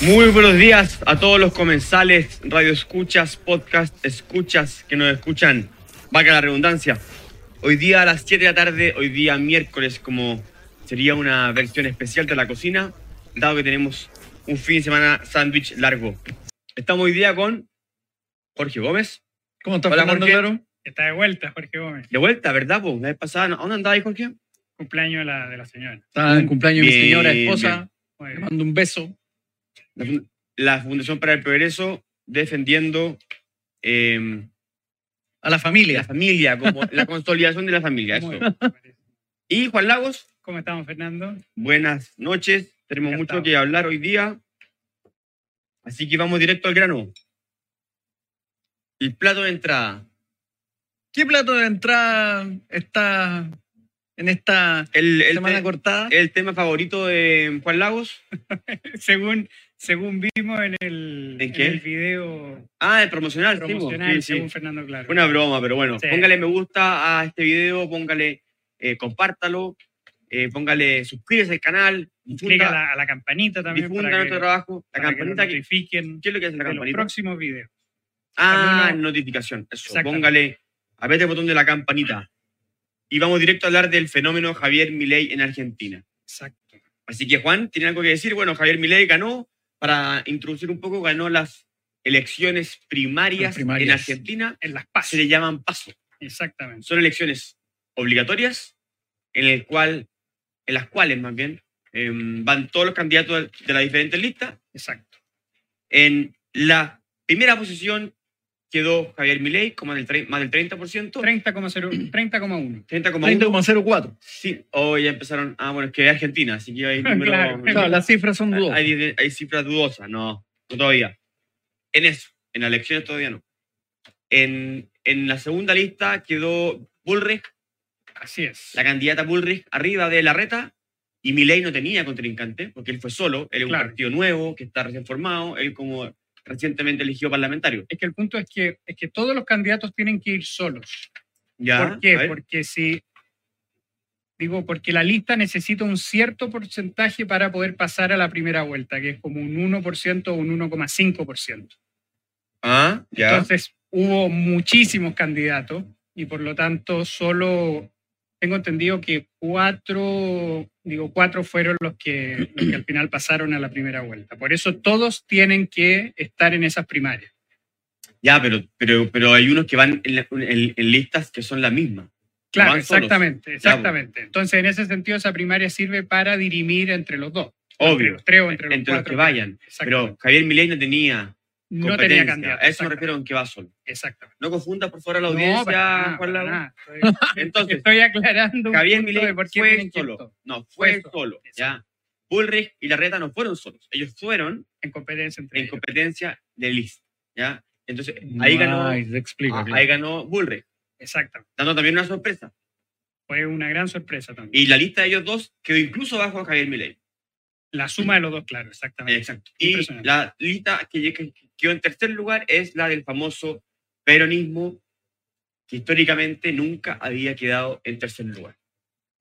Muy buenos días a todos los comensales, radio escuchas, podcast escuchas que nos escuchan. Vaca la redundancia. Hoy día a las 7 de la tarde, hoy día miércoles, como sería una versión especial de la cocina, dado que tenemos un fin de semana sándwich largo. Estamos hoy día con Jorge Gómez. ¿Cómo estás, Hola, Fernando Jorge. Claro? Está de vuelta, Jorge Gómez. De vuelta, ¿verdad? po? La vez pasada, ¿a dónde andaba ahí, Jorge? Cumpleaños de la, de la señora. Está en cumpleaños de mi señora esposa. Le mando un beso. La, fun- la Fundación para el Progreso defendiendo eh, A la familia. la familia, como la consolidación de la familia. Eso. Y Juan Lagos, ¿Cómo estamos, Fernando? buenas noches. Tenemos Encantado. mucho que hablar hoy día. Así que vamos directo al grano. El plato de entrada. ¿Qué plato de entrada está en esta El, el, semana te- cortada? el tema favorito de Juan Lagos. según, según vimos en el, ¿En qué? el video Ah, el promocional. sí, promocional, Sí, sí. según Fernando Claro. Una broma, pero bueno. Sí. Póngale me gusta a este video, póngale, eh, compártalo, eh, póngale, suscríbase al canal, Clica a difunda, la, a la campanita también difunda para que, nuestro trabajo. La para campanita, que, notifiquen ¿qué es lo que hace la de los campanita? próximos videos. Ah, uno- notificación. Eso, póngale, apriete el botón de la campanita. Y vamos directo a hablar del fenómeno Javier Milei en Argentina. Exacto. Así que Juan, ¿tiene algo que decir? Bueno, Javier Milei ganó, para introducir un poco, ganó las elecciones primarias, en Argentina. En las Se pases. le llaman paso. Exactamente. Son elecciones obligatorias, en, el cual, en las cuales más bien em, van todos los candidatos de las diferentes listas. Exacto. En la primera posición quedó Javier Milei, con más del, más del 30%. 30,0 30,1. 30,1. 30,04. Sí, hoy ya empezaron. Ah, bueno, es que es Argentina, así que hay números. Claro, Claro, las cifras son dudosas. hay, hay cifras dudosas, no, no todavía. En eso, en las elecciones todavía no. En, en la segunda lista quedó Bullrich, Así es. la candidata Bullrich arriba de Larreta, y Milei no tenía contrincante, porque él fue solo, él es un Claro. partido nuevo, que está recién formado, él como recientemente elegido parlamentario. Es que el punto es que, es que todos los candidatos tienen que ir solos. ¿Ya? ¿Por qué? Porque si. Digo, porque la lista necesita un cierto porcentaje para poder pasar a la primera vuelta, que es como un 1% o un 1,5%. Ah, ya. Entonces, hubo muchísimos candidatos y por lo tanto, solo tengo entendido que cuatro, digo, cuatro fueron los que, los que al final pasaron a la primera vuelta. Por eso todos tienen que estar en esas primarias. ya, pero, pero, pero hay unos que van en, la- en- en listas que son las mismas. Claro, van solos. exactamente, exactamente. Entonces, en ese sentido, esa primaria sirve para dirimir entre los dos. Entre Obvio. los tres o entre los entre los cuatro. que vayan. Pero Exactamente. Javier Milei no tenía no tenía candidato. A eso me refiero en que va solo. Exactamente. No confunda por favor a la No, audiencia, para nada, Juan para nada. Estoy- Entonces, Estoy aclarando Javier Milei fue solo. No, Fue fue solo, exacto. Ya. Bullrich y Larreta no fueron solos. Ellos fueron en competencia entre en ellos. competencia de lista. ¿ya? Entonces, ahí ganó, ah, ahí ganó Bullrich, Exactamente. dando también una sorpresa. Fue una gran sorpresa también. Y la lista de ellos dos quedó incluso bajo a Javier Milei. La suma de los dos, claro, exactamente. Exacto. Y la lista que, que quedó en tercer lugar es la del famoso peronismo, que históricamente nunca había quedado en tercer lugar.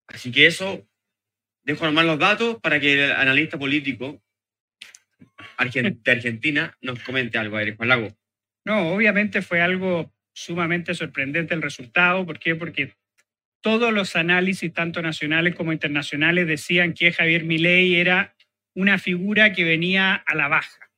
Así que eso, dejo nomás los datos para que el analista político de Argentina nos comente algo. Ver, Juan Lago. No, obviamente fue algo sumamente sorprendente el resultado. ¿Por qué? Porque todos los análisis, tanto nacionales como internacionales, decían que Javier Milei era una figura que venía a la baja.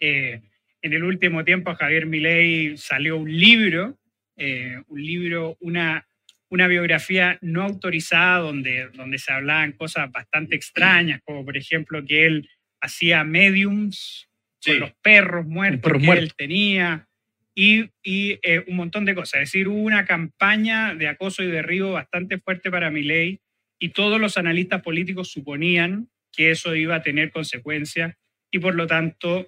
Eh, en el último tiempo Javier Milei salió un libro, eh, un libro, una, una biografía no autorizada donde, donde se hablaban cosas bastante extrañas, como por ejemplo que él hacía mediums Sí. con los perros muertos perros que él tenía y, y, eh, un montón de cosas. Es decir, hubo una campaña de acoso y derribo bastante fuerte para Milei y todos los analistas políticos suponían que eso iba a tener consecuencias y por lo tanto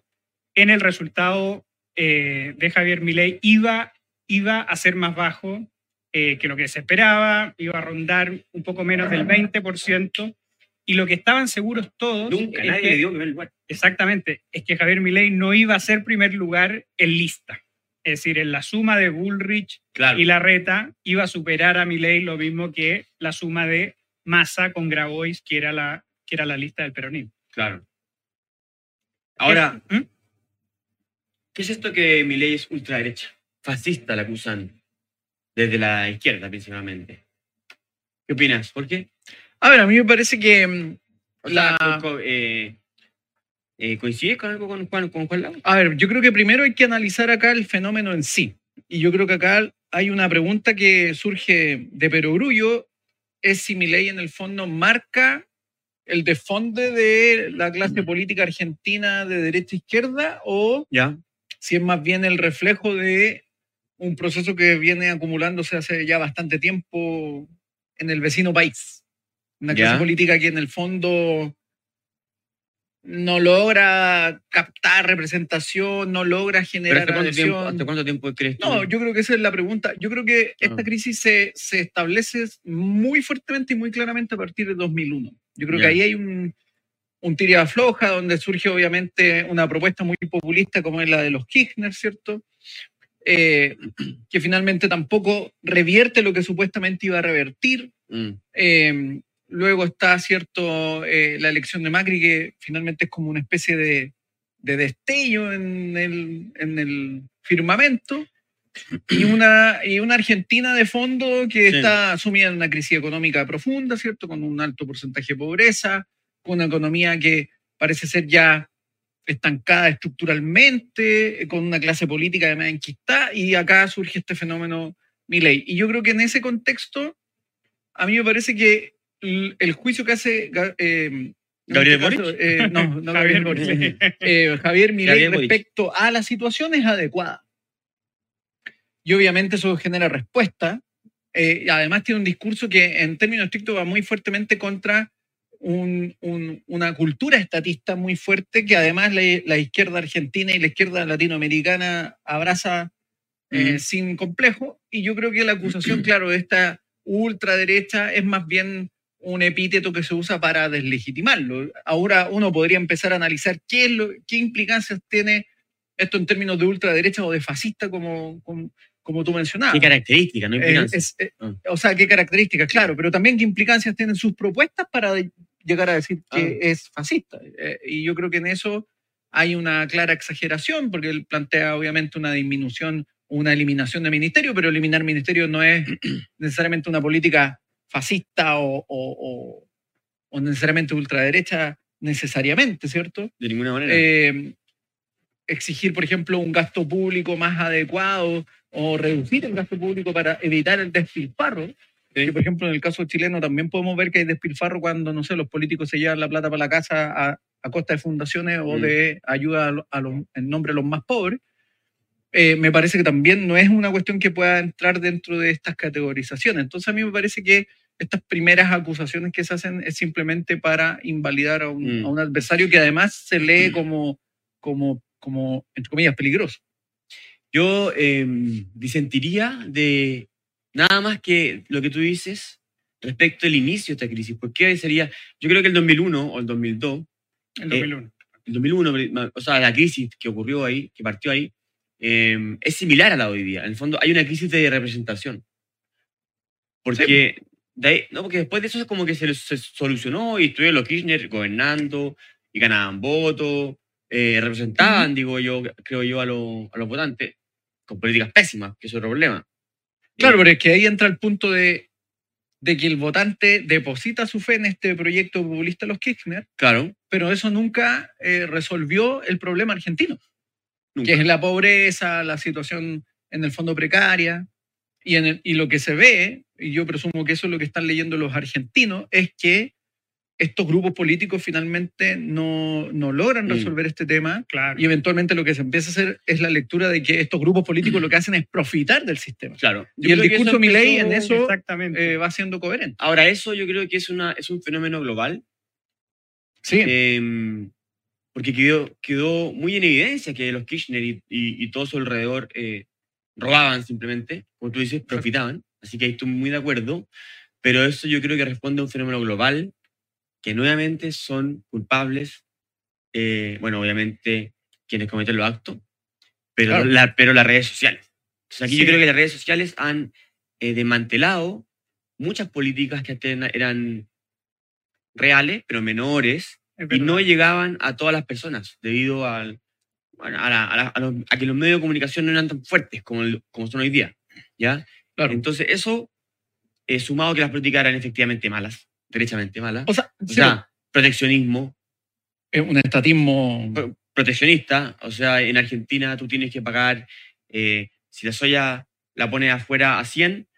en el resultado eh, de Javier Milei iba, iba a ser más bajo eh, que lo que se esperaba, iba a rondar un poco menos del 20%, y lo que estaban seguros todos... Nunca nadie que- le dio primer lugar. Exactamente, es que Javier Milei no iba a ser primer lugar en lista. Es decir, en la suma de Bullrich Claro. y Larreta iba a superar a Milei lo mismo que la suma de Massa con Grabois, que era la, que era la lista del peronismo. Claro. Ahora, ¿Mm? ¿Qué es esto que mi ley es ultraderecha? Fascista la acusan desde la izquierda principalmente. ¿Qué opinas? ¿Por qué? A ver, a mí me parece que mm, O sea, la... co- co- eh, eh, ¿Coincides con algo con Juan, con Juan Lago? A ver, yo creo que primero hay que analizar acá el fenómeno en sí. Y yo creo que acá hay una pregunta que surge de perogrullo, es si Milei en el fondo marca el desfonde de la clase política argentina de derecha a izquierda o Ya. Si es más bien el reflejo de un proceso que viene acumulándose hace ya bastante tiempo en el vecino país. Una clase Ya. política que en el fondo no logra captar representación, no logra ¿Pero generar hasta cuánto, tiempo, hasta cuánto tiempo crees tú? No, yo creo que esa es la pregunta. Yo creo que esta Ah. crisis se, se establece muy fuertemente y muy claramente a partir de 2001. Yo creo que ahí hay un, un tira floja donde surge obviamente una propuesta muy populista como es la de los Kirchner, ¿cierto? Eh, que finalmente tampoco revierte lo que supuestamente iba a revertir. Mm, Eh, luego está, ¿cierto?, Eh, la elección de Macri, que finalmente es como una especie de, de destello en el, en el firmamento. Y una, y una Argentina de fondo que Sí. está sumida en una crisis económica profunda, ¿cierto?, con un alto porcentaje de pobreza, una economía que parece ser ya estancada estructuralmente, eh, con una clase política además enquistada, y acá surge este fenómeno Milei. Y yo creo que en ese contexto, a mí me parece que el, juicio que hace eh, en ¿Gabriel este caso, eh, no, no Javier Gabriel Boric, eh, Javier Milei Boric. respecto a la situación es adecuada. Y obviamente eso genera respuesta. eh, y además tiene un discurso que en términos estrictos va muy fuertemente contra un- un- una cultura estatista muy fuerte que además la, la izquierda argentina y la izquierda latinoamericana abraza eh, Ujú. sin complejo. Y yo creo que la acusación, claro, de esta ultraderecha es más bien un epíteto que se usa para deslegitimarlo. Ahora uno podría empezar a analizar qué, es lo, qué implicancias tiene esto en términos de ultraderecha o de fascista, como, como, como tú mencionabas. ¿Qué características, no Eh, implicancias? es- eh, Ah. O sea, qué características, claro, pero también qué implicancias tienen sus propuestas para llegar a decir que Ah. es fascista. Eh, y yo creo que en eso hay una clara exageración, porque él plantea obviamente una disminución, una eliminación de ministerio, pero eliminar ministerios no es necesariamente una política fascista o, o- o- o necesariamente ultraderecha, necesariamente, ¿cierto? de ninguna manera. eh, exigir, por ejemplo, un gasto público más adecuado o reducir el gasto público para evitar el despilfarro. Que, por ejemplo, en el caso chileno también podemos ver que hay despilfarro cuando, no sé, los políticos se llevan la plata para la casa a, a costa de fundaciones o Mm. de ayuda a lo- a los- en nombre de los más pobres. Eh, me parece que también no es una cuestión que pueda entrar dentro de estas categorizaciones. Entonces a mí me parece que estas primeras acusaciones que se hacen es simplemente para invalidar a un, Mm. a un adversario que además se lee Mm. como, como, como, entre comillas, peligroso. Yo eh, disentiría de nada más que lo que tú dices respecto al inicio de esta crisis. ¿Por qué sería? Yo creo que el 2001 o el 2002, En 2001. el 2001, o sea, la crisis que ocurrió ahí, que partió ahí, eh, es similar a la de hoy día. En el fondo, hay una crisis de representación. Porque, de ahí- no, porque después de eso es como que se, se solucionó y estuvieron los Kirchner gobernando y ganaban votos, eh, representaban, digo yo, creo yo, a, los- a los votantes con políticas pésimas, que es otro problema. Claro, Eh, pero es que ahí entra el punto de, de que el votante deposita su fe en este proyecto populista de los Kirchner, claro, pero eso nunca eh, resolvió el problema argentino, nunca. que es la pobreza, la situación en el fondo precaria. Y, en el- y lo que se ve, y yo presumo que eso es lo que están leyendo los argentinos, es que estos grupos políticos finalmente no, no logran Mm. resolver este tema Claro. y eventualmente lo que se empieza a hacer es la lectura de que estos grupos políticos lo que hacen es profitar del sistema. Claro. Y el discurso de Milei en eso Exactamente. eh, va siendo coherente. Ahora, eso yo creo que es, una, es un fenómeno global, Sí, eh, porque quedó, quedó muy en evidencia que los Kirchner y, y, y todo su alrededor eh, robaban simplemente, como tú dices, profitaban. Así que ahí estoy muy de acuerdo. Pero eso yo creo que responde a un fenómeno global que nuevamente son culpables, eh, bueno, obviamente quienes cometen los actos, pero, Claro. la- pero las redes sociales. Entonces aquí Sí. yo creo que las redes sociales han eh, desmantelado muchas políticas que eran reales, pero menores, Es y no llegaban a todas las personas debido al, bueno, a, la- a la- a los- a que los medios de comunicación no eran tan fuertes como, el- como son hoy día. ¿ya? Claro. Entonces, eso, eh, sumado a que las políticas eran efectivamente malas, derechamente malas, O sea, o sea, proteccionismo, es un estatismo. pro- proteccionista, o sea, en Argentina tú tienes que pagar, eh, si la soya la pones afuera a 100,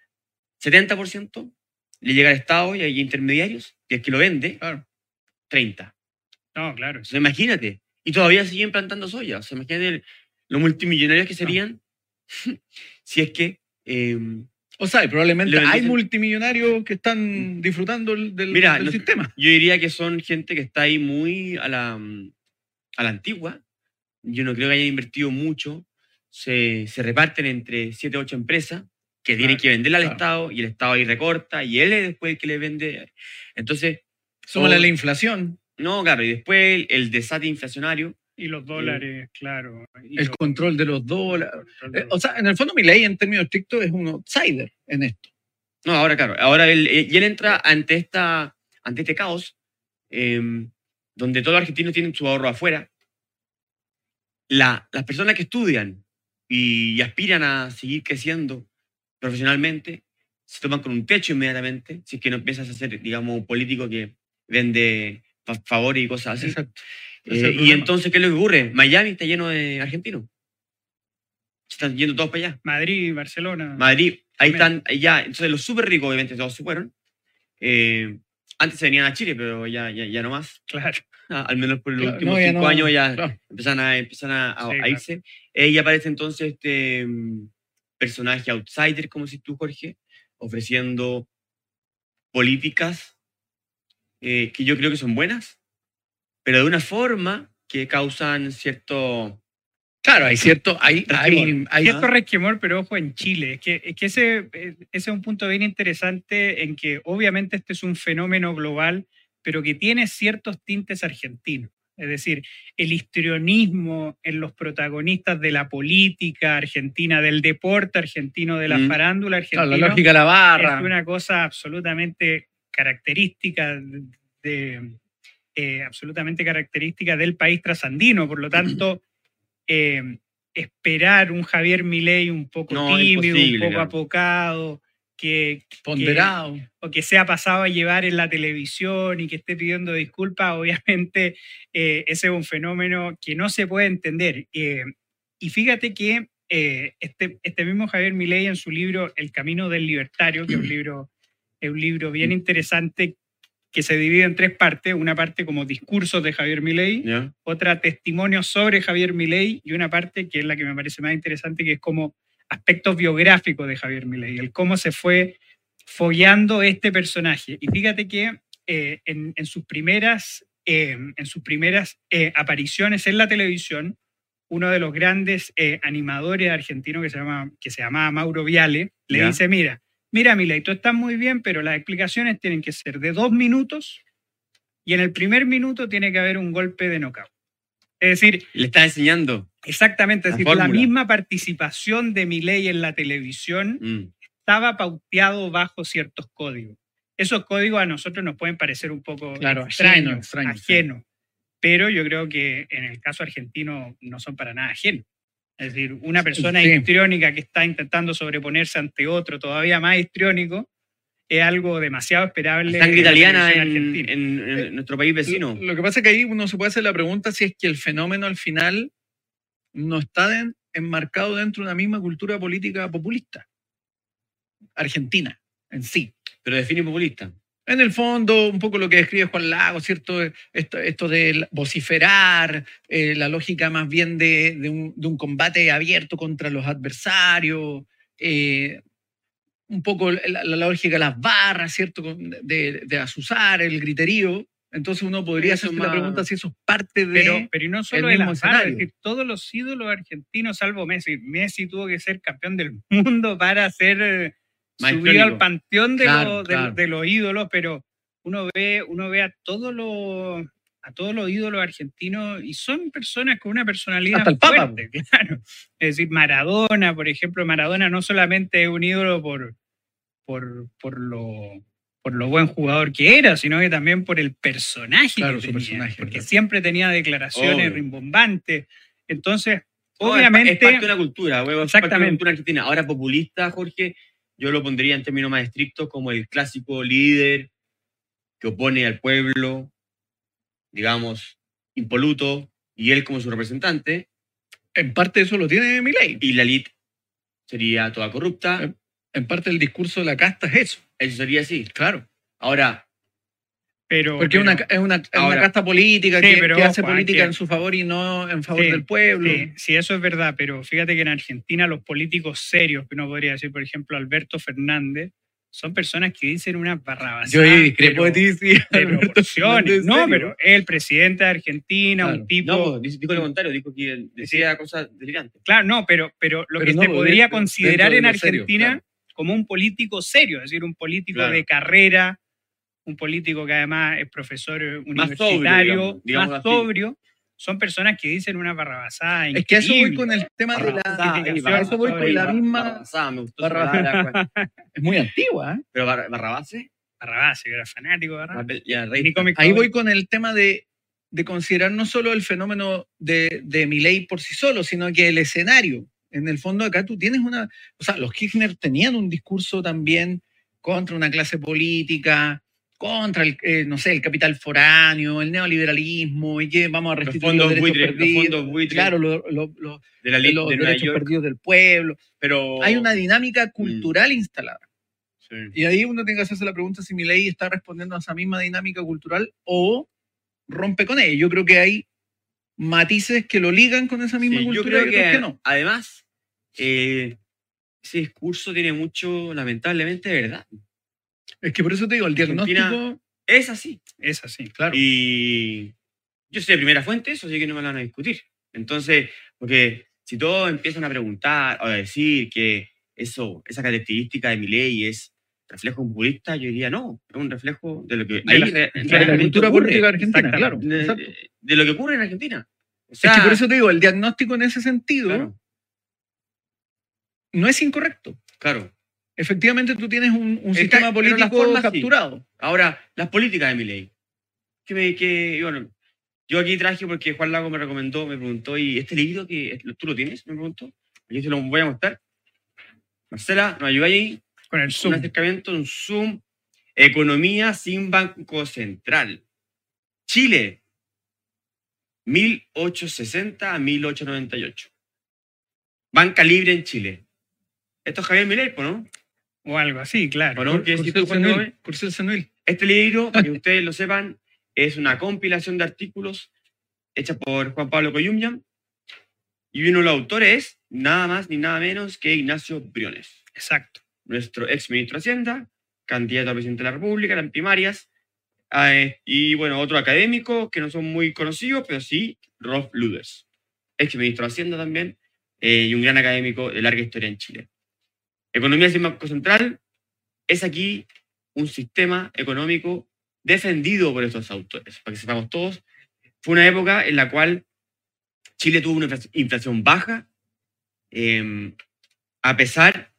70% le llega al Estado y hay intermediarios, y el que lo vende, Claro. 30. No, claro. O sea, imagínate. Y todavía siguen plantando soya. O sea, imagínate el- los multimillonarios que serían si es que... eh, O sea, probablemente Le hay multimillonarios que están disfrutando el- del, Mira, del los- sistema. yo diría que son gente que está ahí muy a la, a la antigua. Yo no creo que hayan invertido mucho. Se, se reparten entre 7 o 8 empresas que tienen Claro, que venderle al claro. Estado y el Estado ahí recorta y él es después el que le vende. Entonces, o- la inflación, no, claro, y después el, el desate inflacionario. Y los dólares, claro. y el los- control de los dólares. de Eh, los- O sea, en el fondo, mi ley, en términos estrictos, es un outsider en esto. No, ahora claro, ahora él, eh, y él entra ante, esta, ante este caos em, donde todos los argentinos tienen su ahorro afuera. La, las personas que estudian y, aspiran a seguir creciendo profesionalmente se toman con un techo inmediatamente, si es que no empiezas a ser, digamos, un político que vende fa- favores y cosas así. Exacto. Eh, y entonces, ¿qué es lo que ocurre? Miami está lleno de argentinos. Están yendo todos para allá. Madrid, Barcelona. Madrid, ahí También. están, ahí ya, entonces los súper ricos obviamente todos se fueron. Eh, antes se venían a Chile, pero ya, ya, ya no más. Claro. Ah, al menos por los Claro, últimos no, cinco no, años ya claro. empiezan a, empiezan a, a- Sí, a claro. irse. Eh, y aparece entonces este mm, personaje outsider, como si tú, Jorge, ofreciendo políticas eh, que yo creo que son buenas, pero de una forma que causan cierto... Claro, hay cierto. Hay, hay, hay- Cierto resquemor, pero ojo en Chile. Es que, es que ese, eh, ese es un punto bien interesante en que obviamente este es un fenómeno global, pero que tiene ciertos tintes argentinos. Es decir, el histrionismo en los protagonistas de la política argentina, del deporte argentino, de la Mm. farándula claro, argentina. la lógica de la barra. es una cosa absolutamente característica de, eh, absolutamente característica del país trasandino. Por lo tanto, eh, esperar un Javier Milei un poco No, tímido, un poco claro. apocado, que, ponderado. o que sea pasado a llevar en la televisión y que esté pidiendo disculpas, obviamente eh, ese es un fenómeno que no se puede entender. Eh, y fíjate que eh, este, este mismo Javier Milei en su libro El Camino del Libertario, que es un libro, es un libro bien interesante que se divide en tres partes, una parte como discursos de Javier Milei, otra testimonios sobre Javier Milei y una parte que es la que me parece más interesante, que es como aspectos biográficos de Javier Milei, el cómo se fue follando este personaje. Y fíjate que eh, en, en sus primeras, eh, en sus primeras eh, apariciones en la televisión, uno de los grandes animadores argentinos que se, llama, que se llamaba Mauro Viale, le dice, mira, mira Milei, tú estás muy bien, pero las explicaciones tienen que ser de dos minutos y en el primer minuto tiene que haber un golpe de knockout. Es decir, Le está enseñando. exactamente, es La decir, la misma participación de Milei en la televisión Mm. estaba pauteado bajo ciertos códigos. Esos códigos a nosotros nos pueden parecer un poco Claro, extraños, sí. ajenos, pero yo creo que en el caso argentino no son para nada ajenos. Es decir, una persona sí. histriónica que está intentando sobreponerse ante otro todavía más histriónico es algo demasiado esperable. Sangre la italiana televisión en, en nuestro país vecino. Lo, lo que pasa es que ahí uno se puede hacer la pregunta si es que el fenómeno al final no está enmarcado dentro de una misma cultura política populista. Argentina en sí. Pero define populista. En el fondo, un poco lo que describe Juan Lago, ¿cierto? Esto, esto de vociferar, eh, la lógica más bien de, de un, de un combate abierto contra los adversarios, eh, un poco la, la lógica de las barras, ¿cierto? De, de asusar, el griterío. Entonces uno podría más- la pregunta si eso es parte de... Pero, pero y no solo de mismo las barras, es decir, todos los ídolos argentinos, salvo Messi. Messi tuvo que ser campeón del mundo para ser eh, subido al panteón de, Claro, los, de- claro. de los ídolos, pero uno ve, uno ve a todos los a todos los ídolos argentinos y son personas con una personalidad Hasta el Papa, fuerte, claro. Es decir, Maradona, por ejemplo, Maradona no solamente es un ídolo por, por, por lo por lo buen jugador que era, sino que también por el personaje Claro, que tenía, personaje, porque claro. siempre tenía declaraciones Obvio. rimbombantes. Entonces, No, obviamente, Es, parte de una cultura, es parte de una cultura argentina. Ahora, populista, Jorge, yo lo pondría en términos más estrictos como el clásico líder que opone al pueblo, digamos, impoluto, y él como su representante, En parte eso lo tiene Milei. y la elite sería toda corrupta. Eh. En parte el discurso de la casta es eso. Eso sería así. Claro. Ahora, pero, Porque es pero- una, es una, es una Ahora- casta política Sí, que, pero que hace ojo, política en su favor y no en favor Sí, del pueblo. Sí, sí, eso es verdad, pero fíjate que en Argentina los políticos serios, que uno podría decir, por ejemplo, Alberto Fernández, son personas que dicen una barrabasadas. Yo discrepo de ti, sí. de No, pero el presidente de Argentina, Claro. un tipo... no, pues, dijo lo contrario, dijo que decía cosas delirantes. Claro, no, pero, pero lo Pero que no, se pues, podría dentro- considerar dentro en lo serio, Argentina claro. como un político serio, es decir, un político Claro. de carrera, un político que además es profesor sobrio, universitario, más sobrio, son personas que dicen una barrabasada. Es que eso voy con el tema de la. Barrabasada, ahí, a eso voy con la misma. Es muy antigua, ¿eh? Pero Bar- Barrabase, Barrabás, yo era fanático de cómic Ahí voy con el tema de, de considerar no solo el fenómeno de, de Milei por sí solo, sino que el escenario. En el fondo acá tú tienes una... O sea, los Kirchner tenían un discurso también contra una clase política, contra el, eh, no sé, el capital foráneo, el neoliberalismo, y que vamos a Los restituir fondos los derechos buitres, los fondos buitres Claro, lo- lo- lo- de la ley los de Nueva derechos York, perdidos del pueblo. pero... Hay una dinámica cultural instalada. Sí. Y ahí uno tiene que hacerse la pregunta si Milei está respondiendo a esa misma dinámica cultural o rompe con ella. Yo creo que hay matices que lo ligan con esa misma Sí, yo cultura creo que no. además eh, ese discurso tiene mucho, lamentablemente, de verdad. Es que por eso te digo, el Argentina- diagnóstico... Es así. Es así. Claro. Y yo soy de primera fuente, eso sí que no me lo van a discutir. Entonces, porque si todos empiezan a preguntar o a decir que eso, esa característica de mi ley es reflejo populista, yo diría no, es un reflejo de lo que De la- re- de la realmente cultura ocurre, política argentina, claro. De, exacto. de lo que ocurre en Argentina. O es que por eso te digo, el diagnóstico en ese sentido claro, no es incorrecto. claro. Efectivamente, tú tienes un, un sistema las político sí. capturado. Ahora, las políticas de mi ley. Que me, que, y bueno, yo aquí traje porque Juan Lago me recomendó, me preguntó, ¿y este libro que tú lo tienes? Me preguntó. Yo se lo voy a mostrar. Marcela, nos ayuda ahí. Con el Un Zoom. acercamiento, un Zoom. Economía sin Banco Central. Chile. 1860 a 1898. Banca libre en Chile. Esto es Javier Milei, ¿po ¿no? O algo así, claro. ¿O no? ¿Qué Lago? Senil, Cursil Senil. Este libro, para que ustedes lo sepan, es una compilación de artículos hecha por Juan Pablo Coyumyan. Y uno de los autores es nada más ni nada menos que Ignacio Briones, Exacto. nuestro ex ministro de Hacienda, candidato a presidente de la República en primarias. Ah, eh, y bueno, otro académico que no son muy conocidos, pero sí, Rolf Luders, ex ministro de Hacienda también, eh, y un gran académico de larga historia en Chile. Economía sin Banco Central es aquí un sistema económico defendido por estos autores, para que sepamos todos. Fue una época en la cual Chile tuvo una infla- inflación baja, eh, a pesar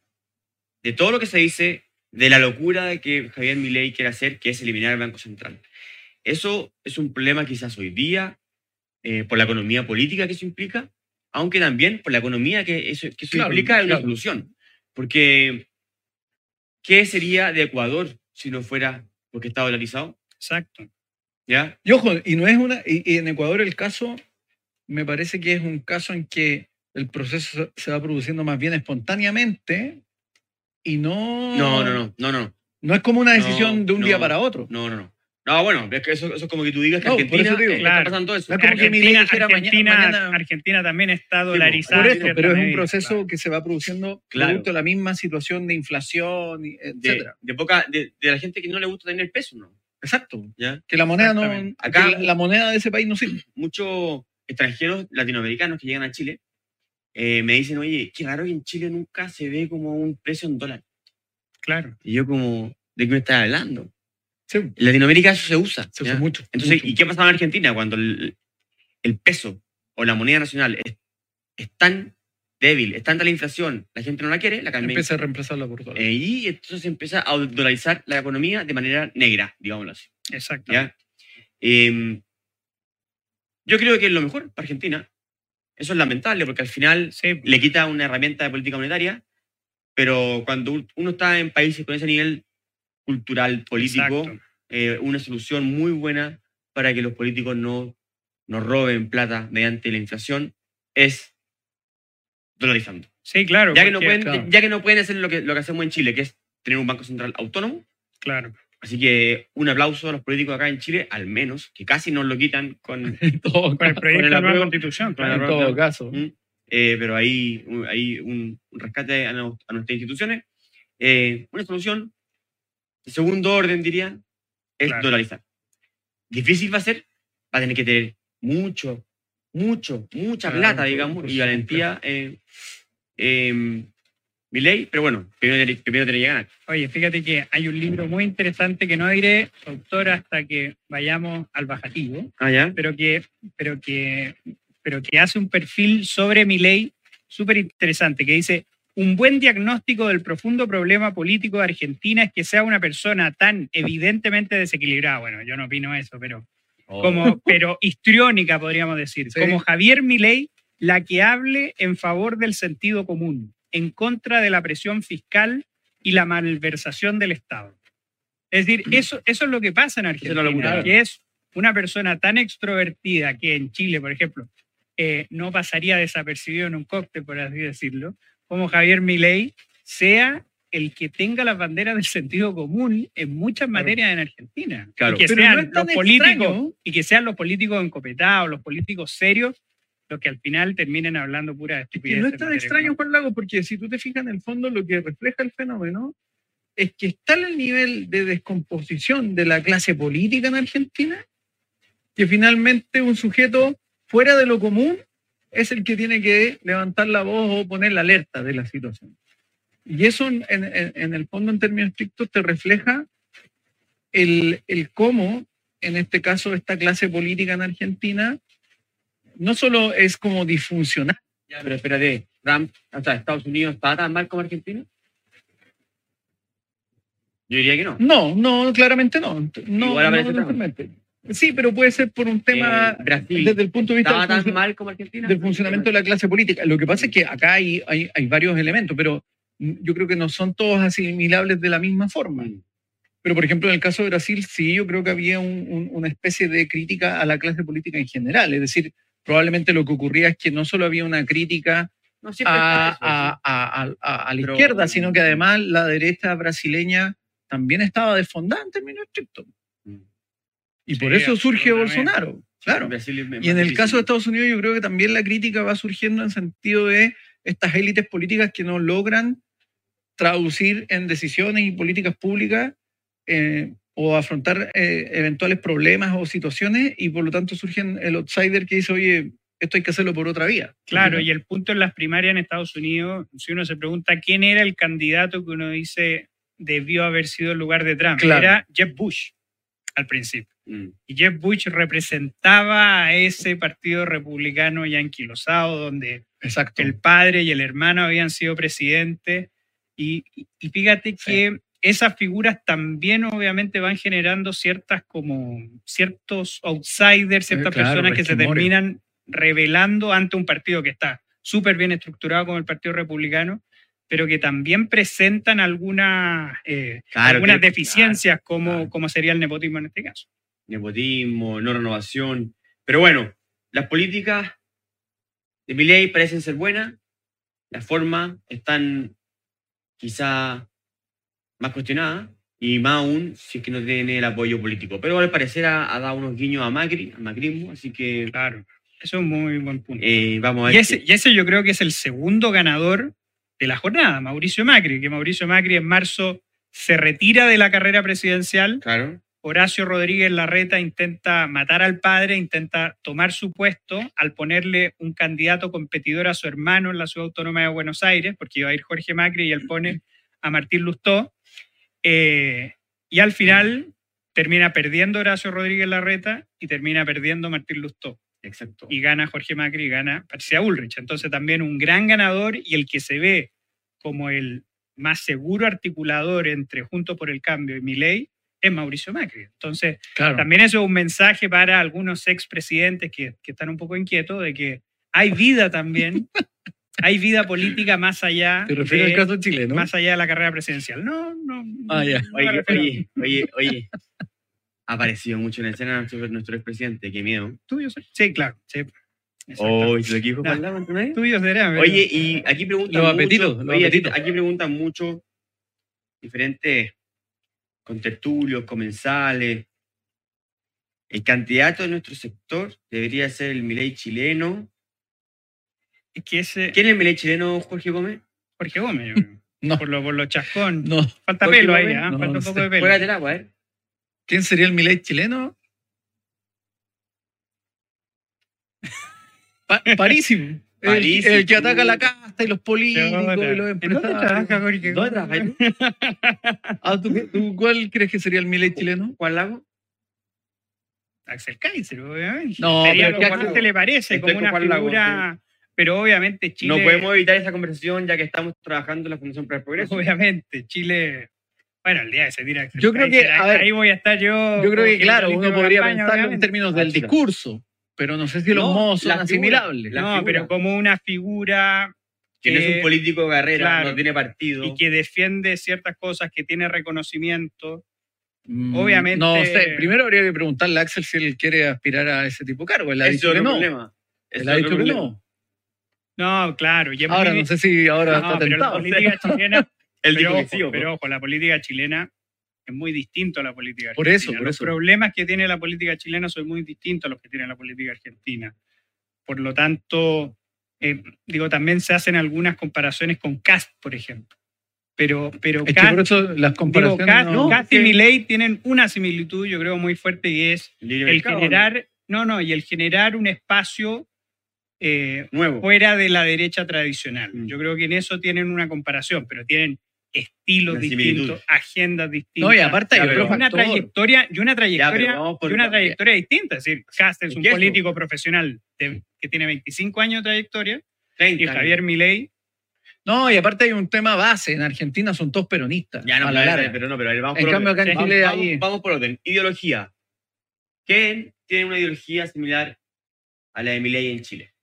de todo lo que se dice, de la locura de que Javier Milei quiere hacer, que es eliminar el Banco Central. Eso es un problema quizás hoy día, eh, por la economía política que eso implica, aunque también por la economía que eso, que eso Claro, implica es una claro. solución. Porque, ¿qué sería de Ecuador si no fuera porque está dolarizado? Exacto. ¿Ya? Y ojo, y no es una. Y, y en Ecuador el caso, me parece que es un caso en que el proceso se- va produciendo más bien espontáneamente y no. No, no, no, no, no, No es como una No, decisión de un día para otro. no, no, no. No, bueno, es que eso, eso es como que tú digas que No, Argentina eso digo, eh, claro. está pasando eso. No es como que Argentina, mañana- Argentina, mañana- Argentina también está dolarizada. Por eso, pero es un proceso claro. que se va produciendo Claro. producto de la misma situación de inflación, de, etcétera. de poca, de, de la gente que no le gusta tener el peso, ¿no? Exacto. ¿Ya? Que la moneda no. Acá- que la, la moneda de ese país no sirve. Muchos extranjeros latinoamericanos que llegan a Chile eh, me dicen, oye, qué raro que en Chile nunca se ve como un precio en dólar. Claro. Y yo como, ¿de qué me estás hablando? Sí, En Latinoamérica eso se usa. se usa mucho. Entonces, mucho. ¿y qué pasaba en Argentina cuando el, el peso o la moneda nacional es, es tan débil, es tanta la inflación, la gente no la quiere, la cambia. Empieza a reemplazarla por dólar. Eh, y entonces empieza a dolarizar la economía de manera negra, digámoslo así. Exacto. Em, yo creo que es lo mejor para Argentina. Eso es lamentable porque al final Sí, le quita una herramienta de política monetaria, pero cuando uno está en países con ese nivel cultural, político, eh, una solución muy buena para que los políticos no nos roben plata mediante la inflación es dolarizando. Sí, claro. Ya que, no pueden, claro. ya que no pueden hacer lo que, lo que hacemos en Chile, que es tener un banco central autónomo, Claro. así que un aplauso a los políticos acá en Chile, al menos, que casi nos lo quitan con... Todo Con el proyecto de la nueva constitución, con la claro. En todo caso. ¿Mm? Eh, pero ahí un- hay un, rescate a, a nuestras instituciones. Eh, una solución de segundo orden, diría, es Claro. dolarizar. Difícil va a ser, va a tener que tener mucho, mucho, mucha Claro, plata, digamos, y valentía eh, eh, pero bueno, primero, tiene- primero tiene que ganar. Oye, fíjate que hay un libro muy interesante que no diré, autor, hasta que vayamos al bajativo, Ah, ya. pero que, pero que, pero que hace un perfil sobre mi ley súper interesante, que dice, un buen diagnóstico del profundo problema político de Argentina es que sea una persona tan evidentemente desequilibrada. Bueno, yo no opino eso, pero como, pero histriónica, podríamos decir, Sí. como Javier Milei, la que hable en favor del sentido común, en contra de la presión fiscal y la malversación del Estado. Es decir, eso, eso es lo que pasa en es Argentina, locura. que es una persona tan extrovertida que en Chile, por ejemplo, eh, no pasaría desapercibido en un cóctel, por así decirlo, como Javier Milei, sea el que tenga las banderas del sentido común en muchas Claro. materias en Argentina. Claro. Y que Pero sean no los políticos extraño. y que sean los políticos encopetados, los políticos serios, los que al final terminen hablando pura Es estupidez. que no es tan extraño. Juan Lago, porque si tú te fijas en el fondo, lo que refleja el fenómeno es que está el nivel de descomposición de la clase política en Argentina, que finalmente un sujeto fuera de lo común es el que tiene que levantar la voz o poner la alerta de la situación. Y eso, en, en- en el fondo, en términos estrictos, te refleja el, el cómo, en este caso, esta clase política en Argentina no solo es como disfuncional, Ya, pero espérate, Trump, o sea, Estados Unidos, ¿está tan mal como Argentina? Yo diría que no. No, no, claramente no. No, no necesariamente. Sí, pero puede ser por un tema Eh, desde el punto de vista ¿estaba del, tan funcio- mal como Argentina? del funcionamiento de la clase política. Lo que pasa es que acá hay, hay, hay varios elementos, pero yo creo que no son todos asimilables de la misma forma. Mm. Pero, por ejemplo, en el caso de Brasil, sí, yo creo que había un- un- una especie de crítica a la clase política en general. Es decir, probablemente lo que ocurría es que no solo había una crítica No, a, a- a- a- a- a la Pero- izquierda, sino que además la derecha brasileña también estaba desfondada en términos estrictos. Y por Sí, eso surge. Bolsonaro. Claro. Y en el caso de Estados Unidos, yo creo que también la crítica va surgiendo en sentido de estas élites políticas que no logran traducir en decisiones y políticas públicas eh, o afrontar eh, eventuales problemas o situaciones y por lo tanto surgen el outsider que dice, oye, esto hay que hacerlo por otra vía. Claro, y el punto en las primarias en Estados Unidos, si uno se pregunta quién era el candidato que uno dice debió haber sido en lugar de Trump, Claro. era Jeb Bush al principio. Mm. Y Jeb Bush representaba a ese partido republicano ya anquilosado, donde Exacto. el padre y el hermano habían sido presidentes. Y, fíjate que esas figuras también obviamente van generando ciertas como ciertos outsiders, ciertas Eh, claro, personas que se terminan revelando ante un partido que está súper bien estructurado como el Partido Republicano, pero que también presentan algunas, eh, Claro, algunas que- deficiencias como, como sería el nepotismo en este caso. Nepotismo, no renovación. Pero bueno, las políticas de Milei parecen ser buenas, las formas están quizá más cuestionadas y más aún si es que no tiene el apoyo político. Pero al parecer ha, ha dado unos guiños a Macri, al macrismo, así que Claro, eso es un muy buen punto. eh, vamos a ver. Y ese, y ese yo creo que es el segundo ganador de la jornada, Mauricio Macri, que Mauricio Macri en marzo se retira de la carrera presidencial. Claro, Horacio Rodríguez Larreta intenta matar al padre, intenta tomar su puesto al ponerle un candidato competidor a su hermano en la ciudad autónoma de Buenos Aires, porque iba a ir Jorge Macri y él pone a Martín Lustó. Eh, y al final termina perdiendo Horacio Rodríguez Larreta y termina perdiendo Martín Lustó. Exacto. y gana Jorge Macri y gana Patricia Ulrich. Entonces también un gran ganador y el que se ve como el más seguro articulador entre Juntos por el Cambio y Milei es Mauricio Macri. Entonces Claro. también eso es un mensaje para algunos expresidentes que, que están un poco inquietos de que hay vida también, hay vida política más allá, Te refieres al de, caso chileno. más allá de la carrera presidencial. No, no. no, Ah, ya. no Oye, oye, oye, oye. Ha aparecido mucho en la escena nuestro, expresidente, qué miedo. ¿Tuyo? Sí, claro. Sí. Oh, ¿y lo dijo No. Juan Lago Antonio? Tuyo será. pero- Oye, y aquí preguntan Los mucho, apetitos, los oye, apetitos. aquí preguntan mucho diferentes contertulios, comensales. El candidato de nuestro sector debería ser el Milei chileno. es que ese ¿Quién es el Milei chileno, Jorge Gómez? Jorge Gómez, yo creo. No. por, lo, por lo chascón. No. Falta Jorge pelo ahí, ¿ah? no, falta un poco sé. de pelo. Juégate el agua, ¿eh? ¿Quién sería el Milei chileno? Pa- Parísimo. El, que ataca la casta y los políticos y los ¿En dónde empresarios. trabaja Jorge ¿Dónde Gómez? trabajas tú? Ah, ¿tú, cuál crees que sería el Milei chileno? Juan Lago. Axel Kaiser, obviamente. No, Sería pero lo que que a usted le parece, Estoy como una Lago, figura. Pero obviamente Chile. No podemos evitar esa conversación ya que estamos trabajando en la Fundación para el Progreso. Obviamente, Chile. Bueno, el día que se tira Axel Yo creo que, a ahí, ver, ahí voy a estar yo. Yo creo que, claro, uno de podría campaña, pensarlo en términos del Ah, discurso, pero no sé si los No, modos son asimilables. La No, figura. pero como una figura Que no es un político de carrera, claro. no tiene partido. y que defiende ciertas cosas, que tiene reconocimiento. Mm, obviamente- No sé, primero habría que preguntarle a Axel si él quiere aspirar a ese tipo de cargo. Él ha dicho que no. problema. Él ha dicho que no. No, claro. y Ahora muy- no sé si ahora No, está pero la tentado. política chilena Él pero, pero ojo, la política chilena es muy distinto a la política Por argentina. eso, por los eso. problemas que tiene la política chilena son muy distintos a los que tiene la política argentina. Por lo tanto, eh, digo, también se hacen algunas comparaciones con Cast, por ejemplo. Pero, pero Es que Kast, por eso las digo, comparaciones Kast- no- Kast y Milei tienen una similitud, yo creo, muy fuerte y es el generar, no, no, y el generar un espacio eh, ¿no? nuevo. fuera de la derecha tradicional. Mm. Yo creo que en eso tienen una comparación, pero tienen estilos distintos, agendas distintas. No, y aparte hay otro una factor. trayectoria y una trayectoria por- y una trayectoria distinta. Es decir, Cast es Es un eso- político profesional de- que tiene 25 años de trayectoria 30 y Javier Milei No, y aparte hay un tema base. En Argentina son todos peronistas. Ya no, a la pero, larga. pero no, pero a ver, vamos En por cambio, orden. acá en. Chile vamos por orden. Ideología. ¿Quién tiene una ideología similar a la de Milei en Chile?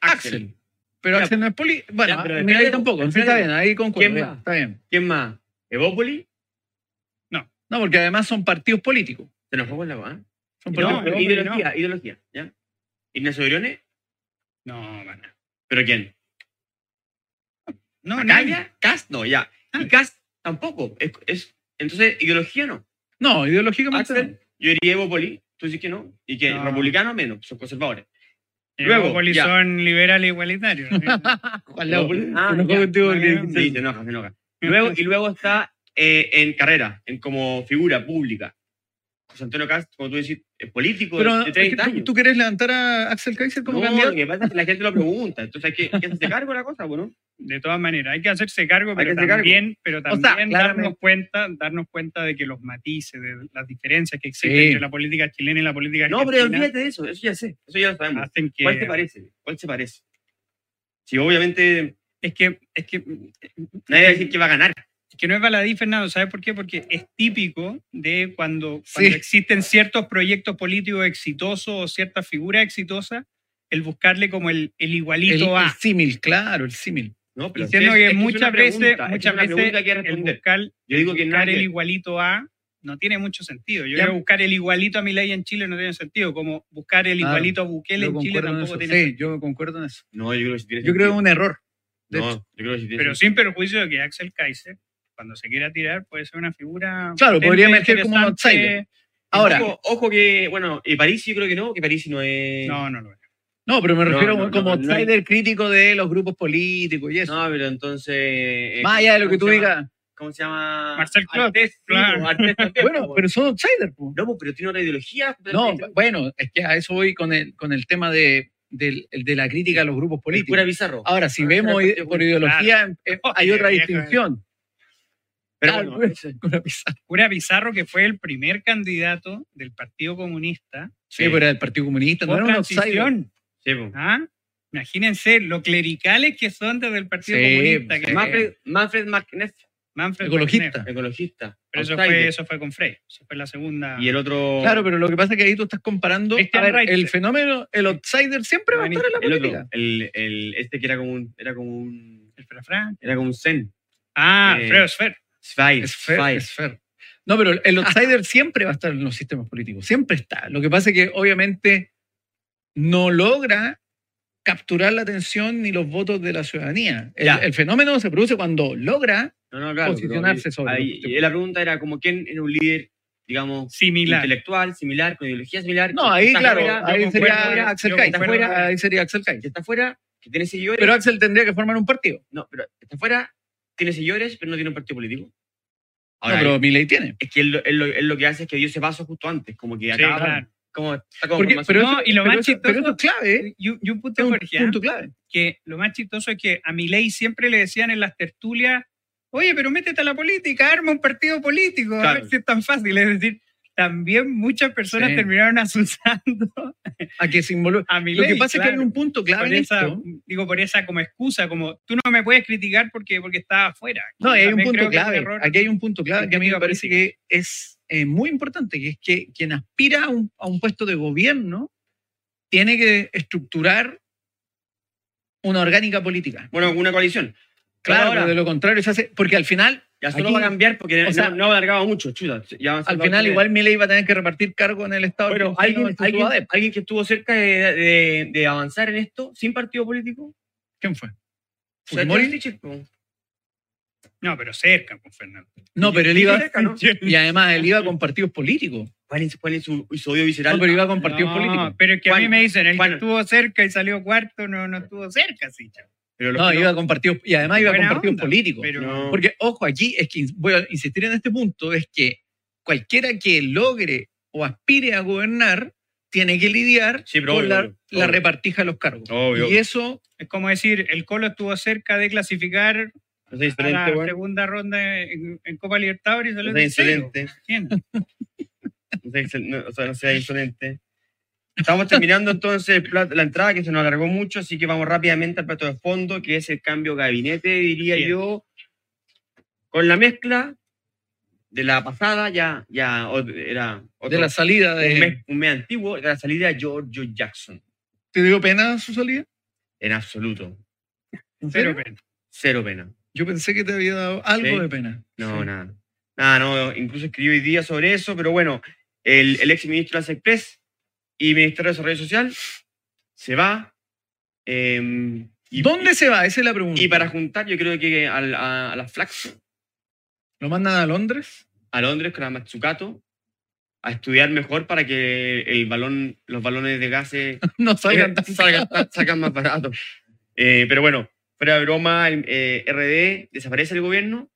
Axel. Pero Axel no es poli. Bueno, ya, pero Milei espérate, tampoco. Sí, está bien, ahí concuerdo. ¿Quién más? Está bien. ¿Quién más? ¿Evópoli? No, porque además son partidos políticos. Se enojó con la ¿ah? Son No, partidos políticos. ideología, ideología. ¿ya? ¿Ignacio Briones? no, man. ¿Pero quién? No. ¿Macaya? ¿Cast? No, ya. Y Cast tampoco. Es, es- entonces, ideología no. No, ideológicamente. Axel, yo diría Evópoli. Tú dices que no. Y que No. republicano menos, son conservadores. Luego, Luego, ya. son Ah, enoja, se enoja. Luego, y luego está eh, en carrera, en como figura pública. José Antonio Cast, como tú decís, es político Pero de es 30 que años. tú, tú querés levantar a Axel Kaiser como no, candidato. lo que pasa es que la gente lo pregunta, entonces hay que, hay que hacerse cargo de la cosa, ¿no? De todas maneras, hay que hacerse cargo, pero también, pero sea, también darnos cuenta, darnos cuenta de que los matices, de las diferencias que existen Sí. entre la política chilena y la política No, pero argentina olvídate de eso, eso ya sé, eso ya lo sabemos. que ¿Cuál te parece? ¿Cuál se parece? Si obviamente es que es que nadie va a decir que va a ganar. que no es baladí, Fernando, ¿sabes por qué? Porque es típico de cuando, Sí. cuando existen ciertos proyectos políticos exitosos o ciertas figuras exitosas, el buscarle como el, el El, igualito el a. símil, claro, el símil. No, pero Diciendo es- que es muchas una veces, pregunta, muchas veces pregunta que el buscar, Yo digo que buscar el que- igualito a no tiene mucho sentido. Yo Ya. creo que buscar el igualito a Milei en Chile no tiene sentido, como buscar el Claro. igualito a Bukele en Chile concuerdo en tampoco eso. tiene Sí, sentido. yo concuerdo en eso. No, yo creo que sí tiene Yo creo que es un error. de No, hecho. yo creo que sí tiene Pero sentido. sin perjuicio de que Axel Kaiser, cuando se quiera tirar, puede ser una figura. Claro, podría emerger como un outsider. Ahora, Ojo, ojo que, bueno, y París yo creo que no, que París no es... No, no lo es. No, pero me refiero no, no, como no outsider crítico de los grupos políticos y eso. No, pero entonces... eh, Más allá de lo que tú digas. ¿Cómo se llama? Marcel Clot, claro. también, Bueno, po. pero son outsiders. po. No, pero tiene otra ideología. No, bueno, es que a eso voy con el, con el tema de, del- el de la crítica a los grupos políticos. Pura bizarro. Ahora, si Ah, vemos por ideología, eh, hay otra Vieja. distinción. Pero bueno, Con la pizarra. Cura Pizarro, que fue el primer candidato del Partido Comunista. Sí, pero era el Partido Comunista, no era un outsider. Sí. ¿ah? Imagínense lo clericales que son desde el Partido Sí, Comunista. que-. Manfred, Manfred Manfred Ecologista. Ecologista. Pero eso fue, eso fue con Frey. Eso fue la segunda. Y el otro. Claro, pero lo que pasa es que ahí tú estás comparando. Christian a ver, el fenómeno, el outsider siempre va a estar en la el política. otro. El, el, este que era como un. Era como un. El Frafra. Era como un zen. Ah, Eh, Fredo Sfer. Spy. es fair. No, pero el outsider siempre va a estar en los sistemas políticos, siempre está. Lo que pasa es que obviamente no logra capturar la atención ni los votos de la ciudadanía. El, fenómeno se produce cuando logra No, no, claro. posicionarse sobre ahí- los- la pregunta era como quién era un líder, digamos, Similar. intelectual, similar, con ideología similar. No, ahí claro, fuera, ahí sería concuerdo, Axel concuerdo. Ahí sería Axel Kais. que está fuera, que tiene seguidores. Pero Axel tendría que formar un partido. no, pero está fuera, tiene seguidores, pero no tiene un partido político. No, Ahora, pero Milei tiene. es que él, lo- él lo, él lo que hace es que dio ese paso justo antes, como que Sí, acaba, claro. Como, está como Porque- pero, No, eso, y lo pero más eso- pero chistoso- eso es clave, ¿eh? Y, un- y un Es punto, un Jorge, punto clave. que lo más chistoso es que a Milei siempre le decían en las tertulias, oye, pero métete a la política, arma un partido político, a Claro. ver si es tan fácil. Es decir, también muchas personas Sí. terminaron asusando A que se involucre. a Lo Milei. que pasa es que hay claro, un punto clave por en esa, esto. digo, por esa como excusa, como tú no me puedes criticar porque, porque estás afuera. No, hay un punto clave. error. Aquí hay un punto clave que a mí me parece que es eh, muy importante, que es que quien aspira a un, a un puesto de gobierno tiene que estructurar una orgánica política. Bueno, una coalición. Claro, ahora- pero de lo contrario se hace, porque al final, Ya solo Aquí- va a cambiar porque o no, sea- no ha alargado mucho, chuta. Ya al final igual Milei va a tener que repartir cargo en el Estado. Argentino ¿alguien, alguien, alguien que estuvo cerca de, de- de avanzar en esto sin partido político. ¿Quién fue? Fue ¿Fujimori? No, pero cerca con Fernando. No, pero él iba, cerca, ¿no? y además él iba con partidos políticos. ¿Cuál es, cuál es su, su odio visceral? No, pero iba con partidos No, políticos. Pero es que a mí me dicen, el Juan. que estuvo cerca y salió cuarto no, no estuvo cerca, sí. chavo. Pero No, iba con partidos, y además iba con partidos onda, políticos. Pero, No. Porque, ojo, aquí es que voy a insistir en este punto, es que cualquiera que logre o aspire a gobernar tiene que lidiar Sí, con obvio, la, obvio, la obvio. repartija de los cargos. Obvio. Y eso, Es como decir, el Colo estuvo cerca de clasificar No sea a la weón. segunda ronda en, en Copa Libertadores salió sea insolente. ¿Quién? No sea, excel- no, o sea, no sea insolente. Estamos terminando entonces la entrada que se nos alargó mucho, así que vamos rápidamente al plato de fondo, que es el cambio gabinete, diría Bien. yo. Con la mezcla de la pasada, ya, ya o- era otro- de la salida un, de... mes, un mes antiguo, de la salida de Giorgio Jackson. ¿Te dio pena su salida? En absoluto. ¿En Cero pena. Cero pena. Yo pensé que te había dado algo Sí. de pena. No, Sí. nada. Nada, no. Incluso escribí hoy día sobre eso, pero bueno, el, el ex ministro de la Express y Ministerio de Desarrollo Social se va. eh, y, ¿Dónde se va? Esa es la pregunta. Y para juntar, yo creo que al- a, a la Flaxo, ¿Lo mandan a Londres? a Londres con la Matsukato, a estudiar mejor para que el balón, los balones de gases no salgan tan salgan, salgan más baratos. Eh, pero bueno, fuera de broma, el, eh, RD desaparece el gobierno.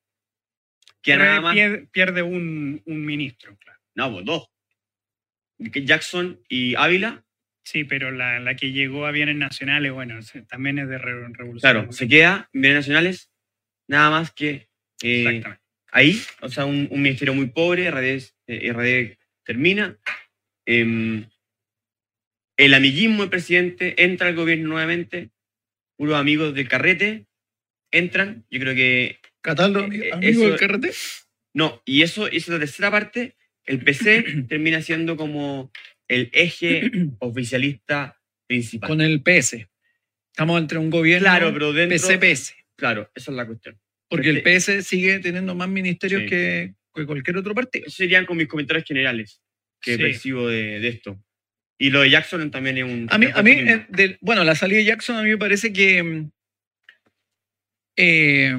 Queda nada más. Pierde, pierde un, un ministro, claro. No, pues dos. Que Jackson y Ávila, Sí, pero la, la que llegó a bienes nacionales, bueno, también es de re- revolución. claro, se queda en bienes nacionales, nada más que eh, Exactamente. ahí, o sea, un, un ministerio muy pobre, RD, eh, RD termina. em, el amiguismo del presidente entra al gobierno nuevamente, puros amigos del carrete entran, yo creo que Cataldo, Eh, amigo eso- del carrete. No, y eso, esa es la tercera parte. El PC termina siendo como el eje oficialista principal. Con el PS. Estamos entre un gobierno claro, pero dentro. PC-PS. Claro, esa es la cuestión. Porque el Este- PS sigue teniendo más ministerios Sí. que, que cualquier otro partido. Esos serían con mis comentarios generales que Sí. percibo de, de esto. Y lo de Jackson también es un. A mí, a mí eh, bueno, la salida de Jackson a mí me parece que mm, eh,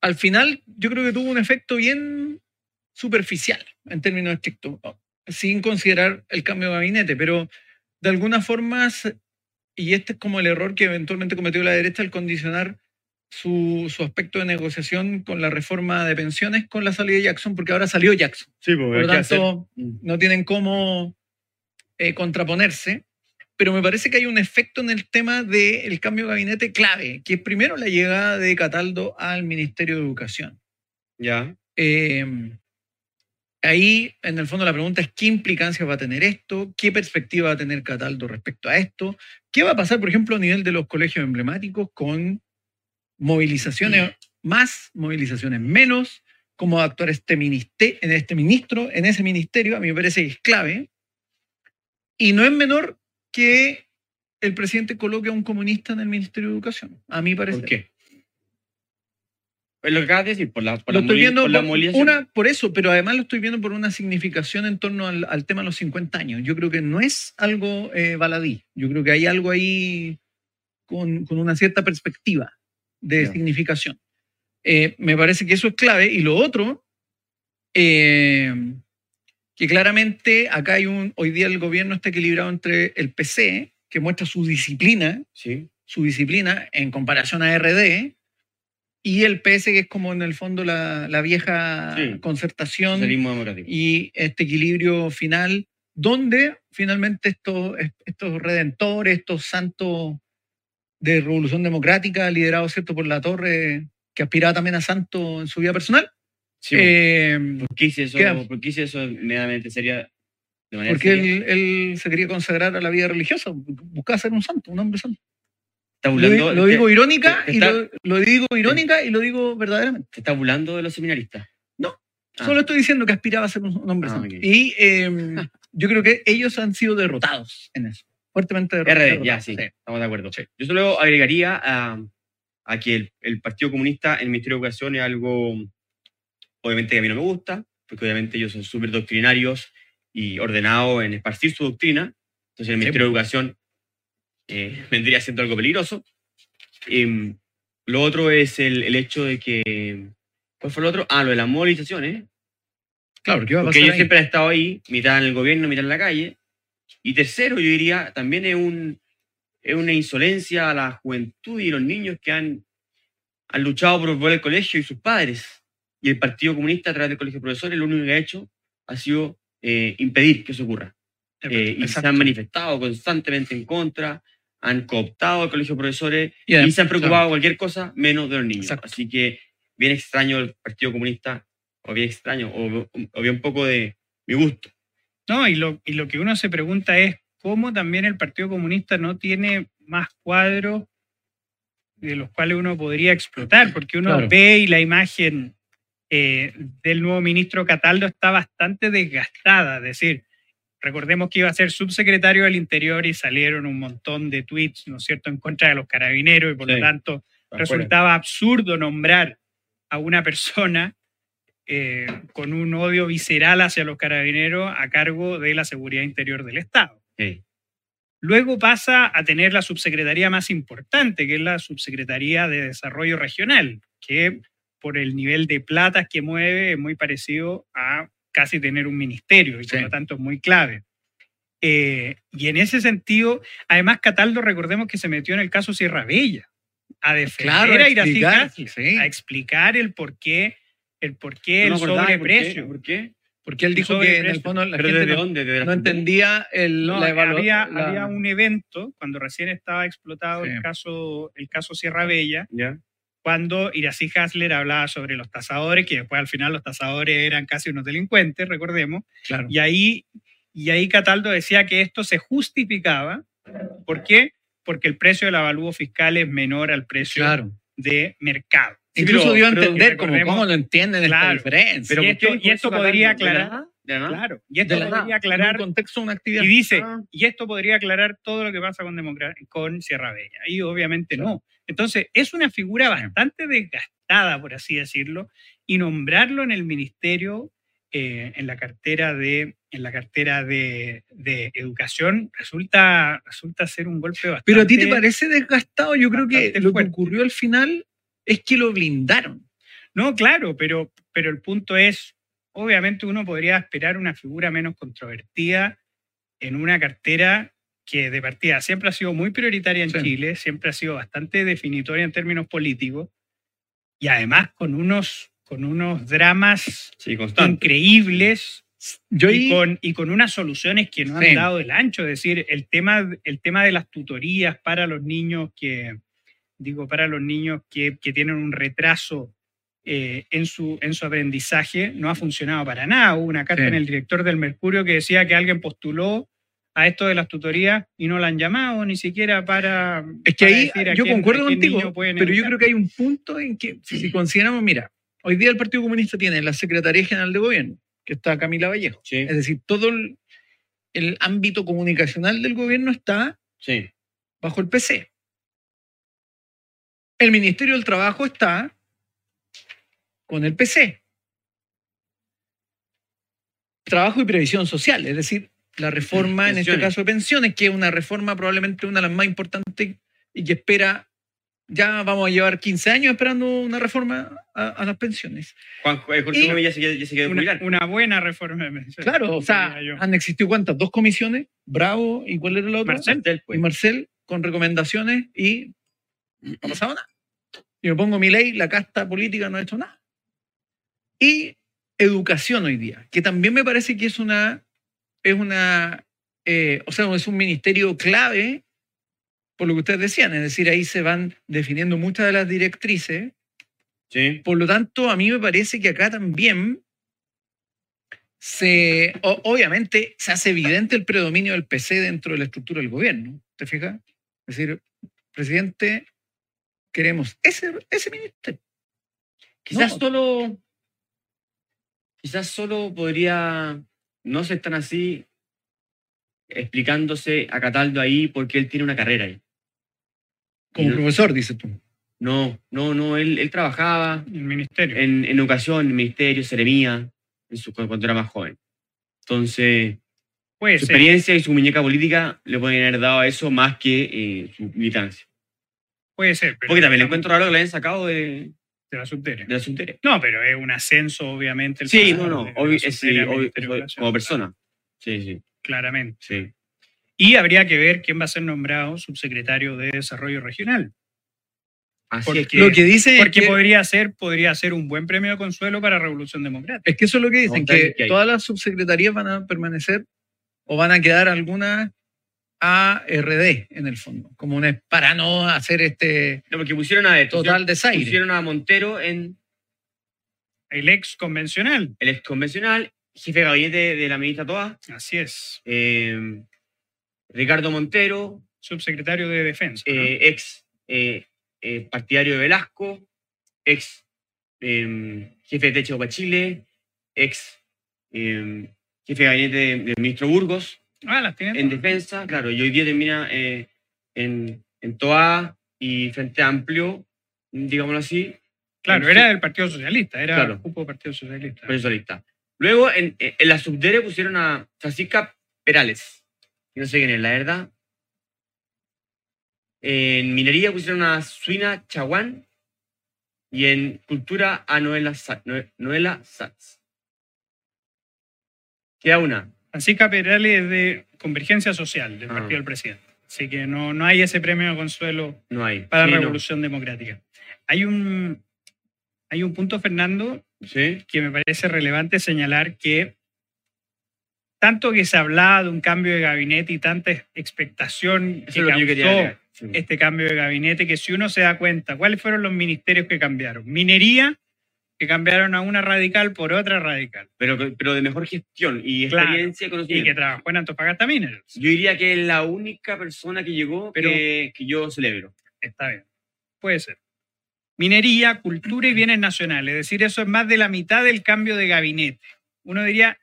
al final yo creo que tuvo un efecto bien superficial en términos estrictos, sin considerar el cambio de gabinete, pero de alguna forma, y este es como el error que eventualmente cometió la derecha al condicionar su, su aspecto de negociación con la reforma de pensiones con la salida de Jackson, porque ahora salió Jackson. Sí, pues, Por lo hacer- tanto, no tienen cómo eh, contraponerse, pero me parece que hay un efecto en el tema del cambio de gabinete clave, que es primero la llegada de Cataldo al Ministerio de Educación. Ya. Eh, ahí, en el fondo, la pregunta es qué implicancias va a tener esto, qué perspectiva va a tener Cataldo respecto a esto, qué va a pasar, por ejemplo, a nivel de los colegios emblemáticos con movilizaciones más, movilizaciones menos, cómo va a actuar este, en este ministro, en ese ministerio, a mí me parece que es clave. Y no es menor que el presidente coloque a un comunista en el Ministerio de Educación, a mí parece. ¿Por qué? Lo que acabas de decir, por la, por Lo la, estoy viendo por una, por eso, pero además lo estoy viendo por una significación en torno al, al tema de los 50 años. Yo creo que no es algo eh, baladí. Yo creo que hay algo ahí con, con una cierta perspectiva de significación. Eh, me parece que eso es clave. Y lo otro, eh, que claramente acá hay un, hoy día el gobierno está equilibrado entre el PC, que muestra su disciplina, Sí. su disciplina en comparación a RD y el PS que es como en el fondo la, la vieja Sí. concertación y este equilibrio final donde finalmente estos, estos redentores, estos santos de revolución democrática liderados cierto por la torre que aspiraba también a santo en su vida personal Sí, eh, ¿Por qué hice eso? ¿qué? ¿Por qué hice eso medianamente sería? De manera porque él, él se quería consagrar a la vida religiosa buscaba ser un santo, un hombre santo ¿Está lo, burlando, di- lo te- digo irónica te y está- lo, lo digo irónica y lo digo verdaderamente te está burlando de los seminaristas? No, Ah. Solo estoy diciendo que aspiraba a ser un hombre Ah, santo. Y eh, yo creo que ellos han sido derrotados en eso. Fuertemente derro- RD, derrotados. ya, sí, estamos de acuerdo. Yo solo agregaría a, a que el, el Partido Comunista en el Ministerio de Educación es algo, obviamente, que a mí no me gusta, porque obviamente ellos son súper doctrinarios y ordenados en esparcir su doctrina. Entonces, el Ministerio de Educación eh, vendría siendo algo peligroso. Em, lo otro es el, el hecho de que. ¿Cuál fue lo otro? Ah, lo de las movilizaciones. Claro, ¿qué va a Porque pasar ellos ahí? siempre han estado ahí, mitad en el gobierno, mitad en la calle. Y tercero, yo diría, también es, un, es una insolencia a la juventud y los niños que han, han luchado por volver al colegio y sus padres. Y el Partido Comunista, a través del Colegio de Profesores, lo único que ha hecho ha sido eh, impedir que eso ocurra. Eh, y se han manifestado constantemente en contra, han cooptado al Colegio de Profesores Y se han preocupado de cualquier cosa menos de los niños. Exacto. Así que bien extraño el Partido Comunista, o bien extraño, o, o bien un poco de mi gusto. No, y lo, y lo que uno se pregunta es cómo también el Partido Comunista no tiene más cuadros de los cuales uno podría explotar, porque uno Claro. ve y la imagen eh, del nuevo ministro Cataldo está bastante desgastada, es decir, recordemos que iba a ser subsecretario del Interior y salieron un montón de tweets, ¿no es cierto?, en contra de los carabineros y por Sí. lo tanto resultaba absurdo nombrar a una persona eh, con un odio visceral hacia los carabineros a cargo de la seguridad interior del Estado. Sí. Luego pasa a tener la subsecretaría más importante, que es la subsecretaría de Desarrollo Regional, que por el nivel de platas que mueve es muy parecido a casi tener un ministerio y por Sí. lo tanto es muy clave. Eh, y en ese sentido, además Cataldo, recordemos que se metió en el caso Sierra Bella, a defender Claro, a explicar, Hasler, sí. a explicar el por qué, el por qué No el sobreprecio. ¿Por qué? Porque él dijo que en el fondo la ¿Pero gente no, dónde? ¿Desde la no entendía el, No, la había, la- había un evento cuando recién estaba explotado Sí. el, caso, el caso Sierra Bella, ¿Ya? Cuando Iracy Hasler hablaba sobre los tasadores, que después al final los tasadores eran casi unos delincuentes, recordemos, Claro. y ahí, y ahí Cataldo decía que esto se justificaba. ¿Por qué? Porque el precio del avalúo fiscal es menor al precio Claro. de mercado. Incluso pero- dio a entender como cómo lo entienden esta Claro. diferencia. Pero Y ¿por qué esto- y esto podría aclarar- Claro. Y esto de podría aclarar un contexto una actividad. Y dice, Ah. y esto podría aclarar todo lo que pasa con, con Sierra Bella. Y obviamente no. Entonces, es una figura bastante desgastada, por así decirlo, y nombrarlo en el ministerio, eh, en la cartera de, en la cartera de, de educación, resulta, resulta ser un golpe bastante... Pero a ti te parece desgastado. Yo creo que lo que ocurrió al final es que lo blindaron. No, claro, pero, pero el punto es, obviamente uno podría esperar una figura menos controvertida en una cartera que de partida siempre ha sido muy prioritaria en Sí. Chile, siempre ha sido bastante definitoria en términos políticos y además con unos, con unos dramas Sí, increíbles Yo y con, y con unas soluciones que no Sí. han dado el ancho. Es decir, el tema, el tema de las tutorías para los niños que, digo, para los niños que, que tienen un retraso eh, en, su, en su aprendizaje no ha funcionado para nada. Hubo una carta Sí. en el director del Mercurio que decía que alguien postuló a esto de las tutorías y no la han llamado ni siquiera para... Es que para ahí decir a yo quién- concuerdo contigo, pero yo creo que hay un punto en que, si, si consideramos, mira, hoy día el Partido Comunista tiene la Secretaría General de Gobierno, que está Camila Vallejo. Sí, Es decir, todo el, el ámbito comunicacional del gobierno está sí. bajo el PC. El Ministerio del Trabajo está con el PC. Trabajo y previsión social, es decir, la reforma, en este caso de pensiones, que es una reforma probablemente una de las más importantes y que espera, ya vamos a llevar 15 años esperando una reforma a, a las pensiones. Juan eh, Jorge Gómez ya se, ya se quedó una, buena reforma. de pensiones, Claro, o sea, yo. han existido cuántas, dos comisiones, Bravo y cuál era la otra? Marcel. Marcel, pues. y Marcel con recomendaciones y no ha pasado nada. Y me pongo mi ley, la casta política no ha hecho nada. Y educación hoy día, que también me parece que es una, es una, eh, o sea, es un ministerio clave por lo que ustedes decían, es decir, ahí se van definiendo muchas de las directrices. Sí. Por lo tanto, a mí me parece que acá también se, o- obviamente, se hace evidente el predominio del PC dentro de la estructura del gobierno. ¿Te fijas? Es decir, presidente, queremos ese, ese ministerio. Quizás No. solo. Quizás solo podría no ser tan así explicándose a Cataldo ahí porque él tiene una carrera ahí. Como no- profesor, dices tú. No, no, no, él, él trabajaba El ministerio. en, en educación, en el ministerio, Seremía, en su, cuando era más joven. Entonces, Puede su experiencia y su muñeca política le pueden haber dado a eso más que eh, su militancia. Puede ser. pero Porque también le encuentro raro que le hayan sacado de, de la subdere. de la subdere. No, pero es un ascenso, obviamente. el Sí, no, no, sí, como persona. Sí, sí, Claramente. sí. Y habría que ver quién va a ser nombrado subsecretario de Desarrollo Regional. Así Porque- es que. Lo que dice Porque es que, podría ser, podría ser un buen premio de consuelo para Revolución Democrática. es que eso es lo que dicen, que todas las subsecretarías van a permanecer o van a quedar algunas a RD en el fondo, como una, para no hacer este No, porque pusieron a esto. total desaire. Pusieron a Montero en El ex convencional. el ex convencional, jefe de gabinete de la ministra Toa, Así es. eh, Ricardo Montero, Subsecretario de Defensa. ¿no? eh, ex eh, partidario de Velasco, ex eh, jefe de Techo para Chile, ex eh, jefe de gabinete de- del ministro Burgos ah, las tienen. en todas. defensa, claro, y hoy día termina eh, en, en Toa y Frente Amplio, digámoslo así, Claro, era del Partido Socialista, era Claro. el cupo del Partido Socialista. profesorista. Luego en, en la subdere pusieron a Francisca Perales, no sé quién es, la verdad. En minería pusieron a Suina Chaguán y en cultura a Noela, Noela Satz. Queda una. Francisca Perales es de Convergencia Social del Ah. Partido del Presidente. Así que no, no hay ese premio de consuelo No hay. para Sí, no. Revolución Democrática. Hay un, hay un punto, Fernando, Sí, que me parece relevante señalar que tanto que se hablaba de un cambio de gabinete y tanta expectación eso que causó. Sí. este cambio de gabinete, que si uno se da cuenta, ¿cuáles fueron los ministerios que cambiaron? Minería, que cambiaron a una radical por otra radical, Pero, pero de mejor gestión y Claro. experiencia y que trabajó en Antofagasta Minerals. Yo diría que es la única persona que llegó Pero- que, que yo celebro. Está bien, puede ser. Minería, cultura y bienes nacionales, es decir, eso es más de la mitad del cambio de gabinete. Uno diría,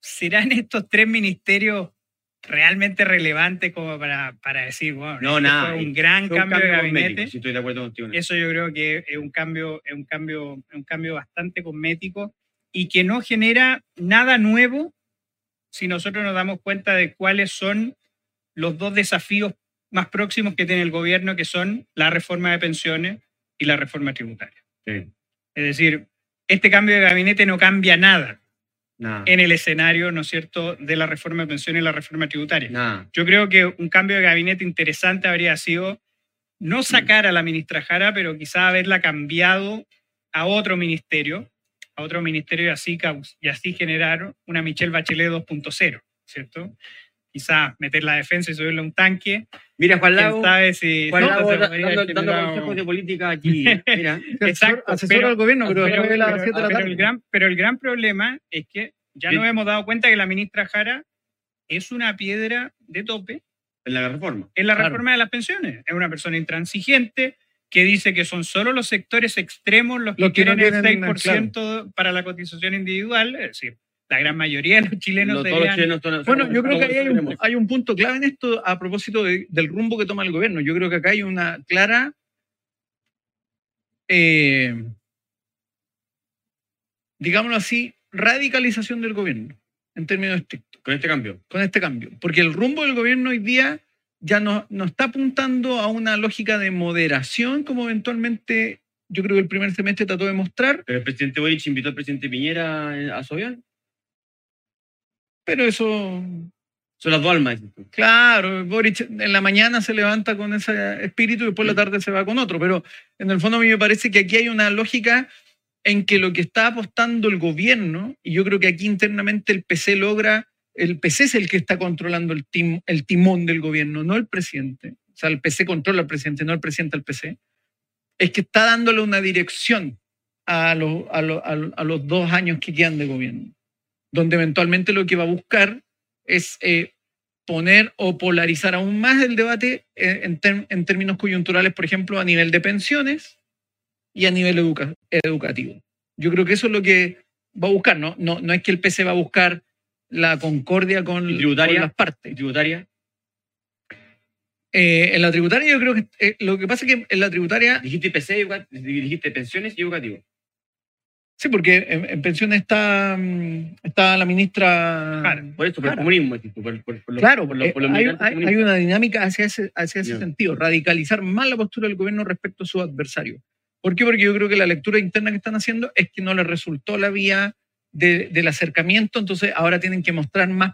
¿serán estos tres ministerios realmente relevantes como para, para decir, bueno, No, este nada, fue un gran Fue un cambio, de gabinete? estoy de acuerdo contigo. eso. Eso yo creo que es un cambio, es un cambio, es un cambio bastante cosmético y que no genera nada nuevo si nosotros nos damos cuenta de cuáles son los dos desafíos más próximos que tiene el gobierno, que son la reforma de pensiones y la reforma tributaria. Sí, Es decir, este cambio de gabinete no cambia nada en el escenario, ¿no es cierto?, de la reforma de pensiones y la reforma tributaria. Yo creo que un cambio de gabinete interesante habría sido no sacar a la ministra Jara, pero quizá haberla cambiado a otro ministerio, a otro ministerio y así, y así generar una Michelle Bachelet 2.0, ¿cierto? Quizás meter la defensa y subirle a un tanque. Mira, Juan ¿Quién Lago, sabe si... Juan Lago da- dando, dando consejos de política aquí. Mira, Exacto, asesora pero- al gobierno, pero, pero, pero- 7 de la pero tarde. el gran, pero el gran problema es que ya Bien. nos hemos dado cuenta que la ministra Jara es una piedra de tope en la reforma. en la Claro. reforma de las pensiones. Es una persona intransigente que dice que son solo los sectores extremos los que Los que no quieren el tienen, 6% para la cotización individual. Es decir, la gran mayoría de los chilenos No, los chilenos son- Bueno, yo creo que ahí hay un, hay un punto clave en esto a propósito de- del rumbo que toma el gobierno. Yo creo que acá hay una clara eh, digámoslo así, radicalización del gobierno, en términos estrictos, Con este cambio. con este cambio. Porque el rumbo del gobierno hoy día ya no, no está apuntando a una lógica de moderación, como eventualmente yo creo que el primer semestre trató de mostrar, Pero el presidente Boric invitó al presidente Piñera a- a avión. Pero eso Son las dos almas. Claro, Boric en la mañana se levanta con ese espíritu y después en la tarde se va con otro, pero en el fondo a mí me parece que aquí hay una lógica en que lo que está apostando el gobierno, y yo creo que aquí internamente el PC logra, el PC es el que está controlando el, tim- el timón del gobierno, no el presidente. O sea, el PC controla al presidente, no el presidente al PC. Es que está dándole una dirección a, a los dos años que quedan de gobierno, donde eventualmente lo que va a buscar es eh, poner o polarizar aún más el debate eh, en, términos coyunturales, por ejemplo, a nivel de pensiones y a nivel educa- educativo. Yo creo que eso es lo que va a buscar, ¿no? No, no es que el PC va a buscar la concordia con, con las partes. Tributaria. Eh, en la tributaria yo creo que eh, lo que pasa es que en la tributaria, Dijiste PC, dijiste pensiones y educativo. Sí, porque en, en pensiones está, mm, está la ministra... Claro. Por eso, por el comunismo. dices tú, Por, por- por los- Claro, por los- eh, por los hay, una dinámica hacia ese, hacia ese Ya. sentido, radicalizar más la postura del gobierno respecto a sus adversarios. ¿Por qué? Porque yo creo que la lectura interna que están haciendo es que no les resultó la vía de- del acercamiento, entonces ahora tienen que mostrar más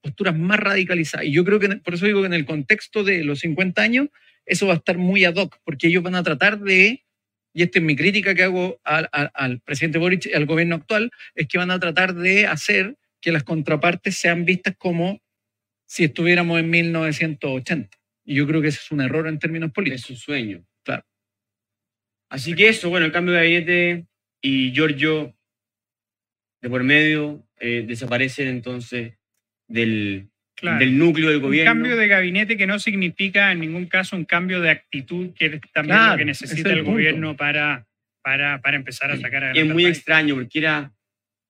posturas más radicalizadas. Y yo creo que, por eso digo que en el contexto de los 50 años, eso va a estar muy ad hoc, porque ellos van a tratar de, y esta es mi crítica que hago al, al- al presidente Boric y al gobierno actual, es que van a tratar de hacer que las contrapartes sean vistas como si estuviéramos en 1980. Y yo creo que ese es un error en términos Es políticos. su sueño. Claro. Así que eso, bueno, el cambio de gabinete y Giorgio de por medio eh, desaparecen entonces del, Claro. del núcleo del un gobierno. cambio de gabinete que no significa en ningún caso un cambio de actitud, que es también Claro, lo que necesita el el, gobierno para, para, para empezar a sacar adelante es muy extraño porque era,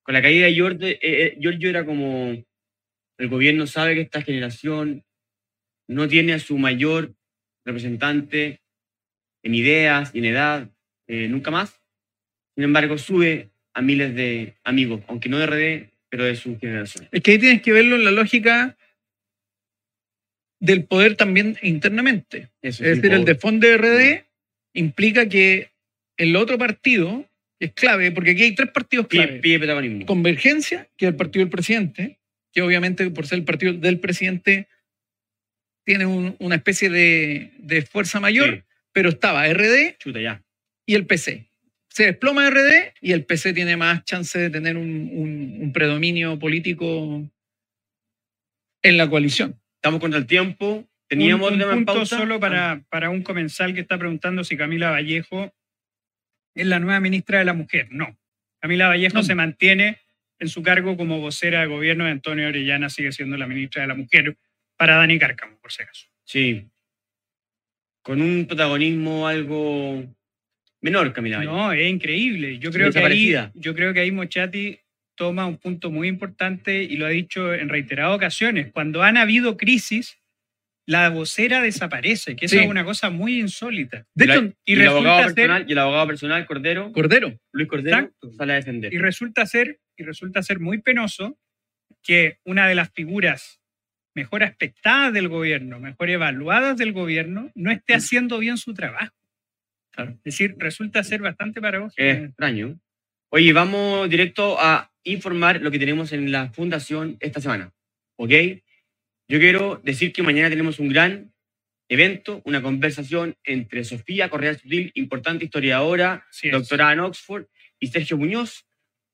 con la caída de Giorgio, eh, eh, Giorgio era como, el gobierno sabe que esta generación no tiene a su mayor representante en ideas y en edad eh, nunca más. Sin embargo, sube a miles de amigos, aunque no de RD, pero de su generación. Es que ahí tienes que verlo en la lógica del poder también internamente. Eso Es decir, el pobre. de RD implica que el otro partido es clave, porque aquí hay tres partidos clave. pide. Convergencia, que es el partido del presidente, que obviamente por ser el partido del presidente tiene un- una especie de, de fuerza mayor, Sí, pero estaba RD chuta, ya. y el PC. Se desploma RD y el PC tiene más chance de tener un, un- un predominio político en la coalición. Estamos contra el tiempo. Teníamos un, un punto pausa. solo para, para un comensal que está preguntando si Camila Vallejo es la nueva ministra de la Mujer. No. Camila Vallejo No. se mantiene en su cargo como vocera de gobierno de Antonio Orellana, sigue siendo la ministra de la Mujer para Dani Cárcamo, por si acaso. Sí. Con un protagonismo algo menor, Camila. Vallejo. No, es increíble. Yo creo, que ahí, yo creo que ahí Mochati toma un punto muy importante y lo ha dicho en reiteradas ocasiones. Cuando han habido crisis, la vocera desaparece, que eso Sí. es una cosa muy insólita. De hecho, y y, el abogado ser- personal, y el abogado personal, Cordero, Cordero, Luis Cordero, Exacto. sale a defender. Y resulta ser, y resulta ser muy penoso que una de las figuras mejor aspectadas del gobierno, mejor evaluadas del gobierno, no esté haciendo bien su trabajo. Claro. Es decir, resulta ser bastante paradójico. Es extraño. Oye, vamos directo a informar lo que tenemos en la fundación esta semana. ¿Ok? Yo quiero decir que mañana tenemos un gran evento, una conversación entre Sofía Correa Sutil, importante historiadora, es. doctorada en Oxford, y Sergio Muñoz,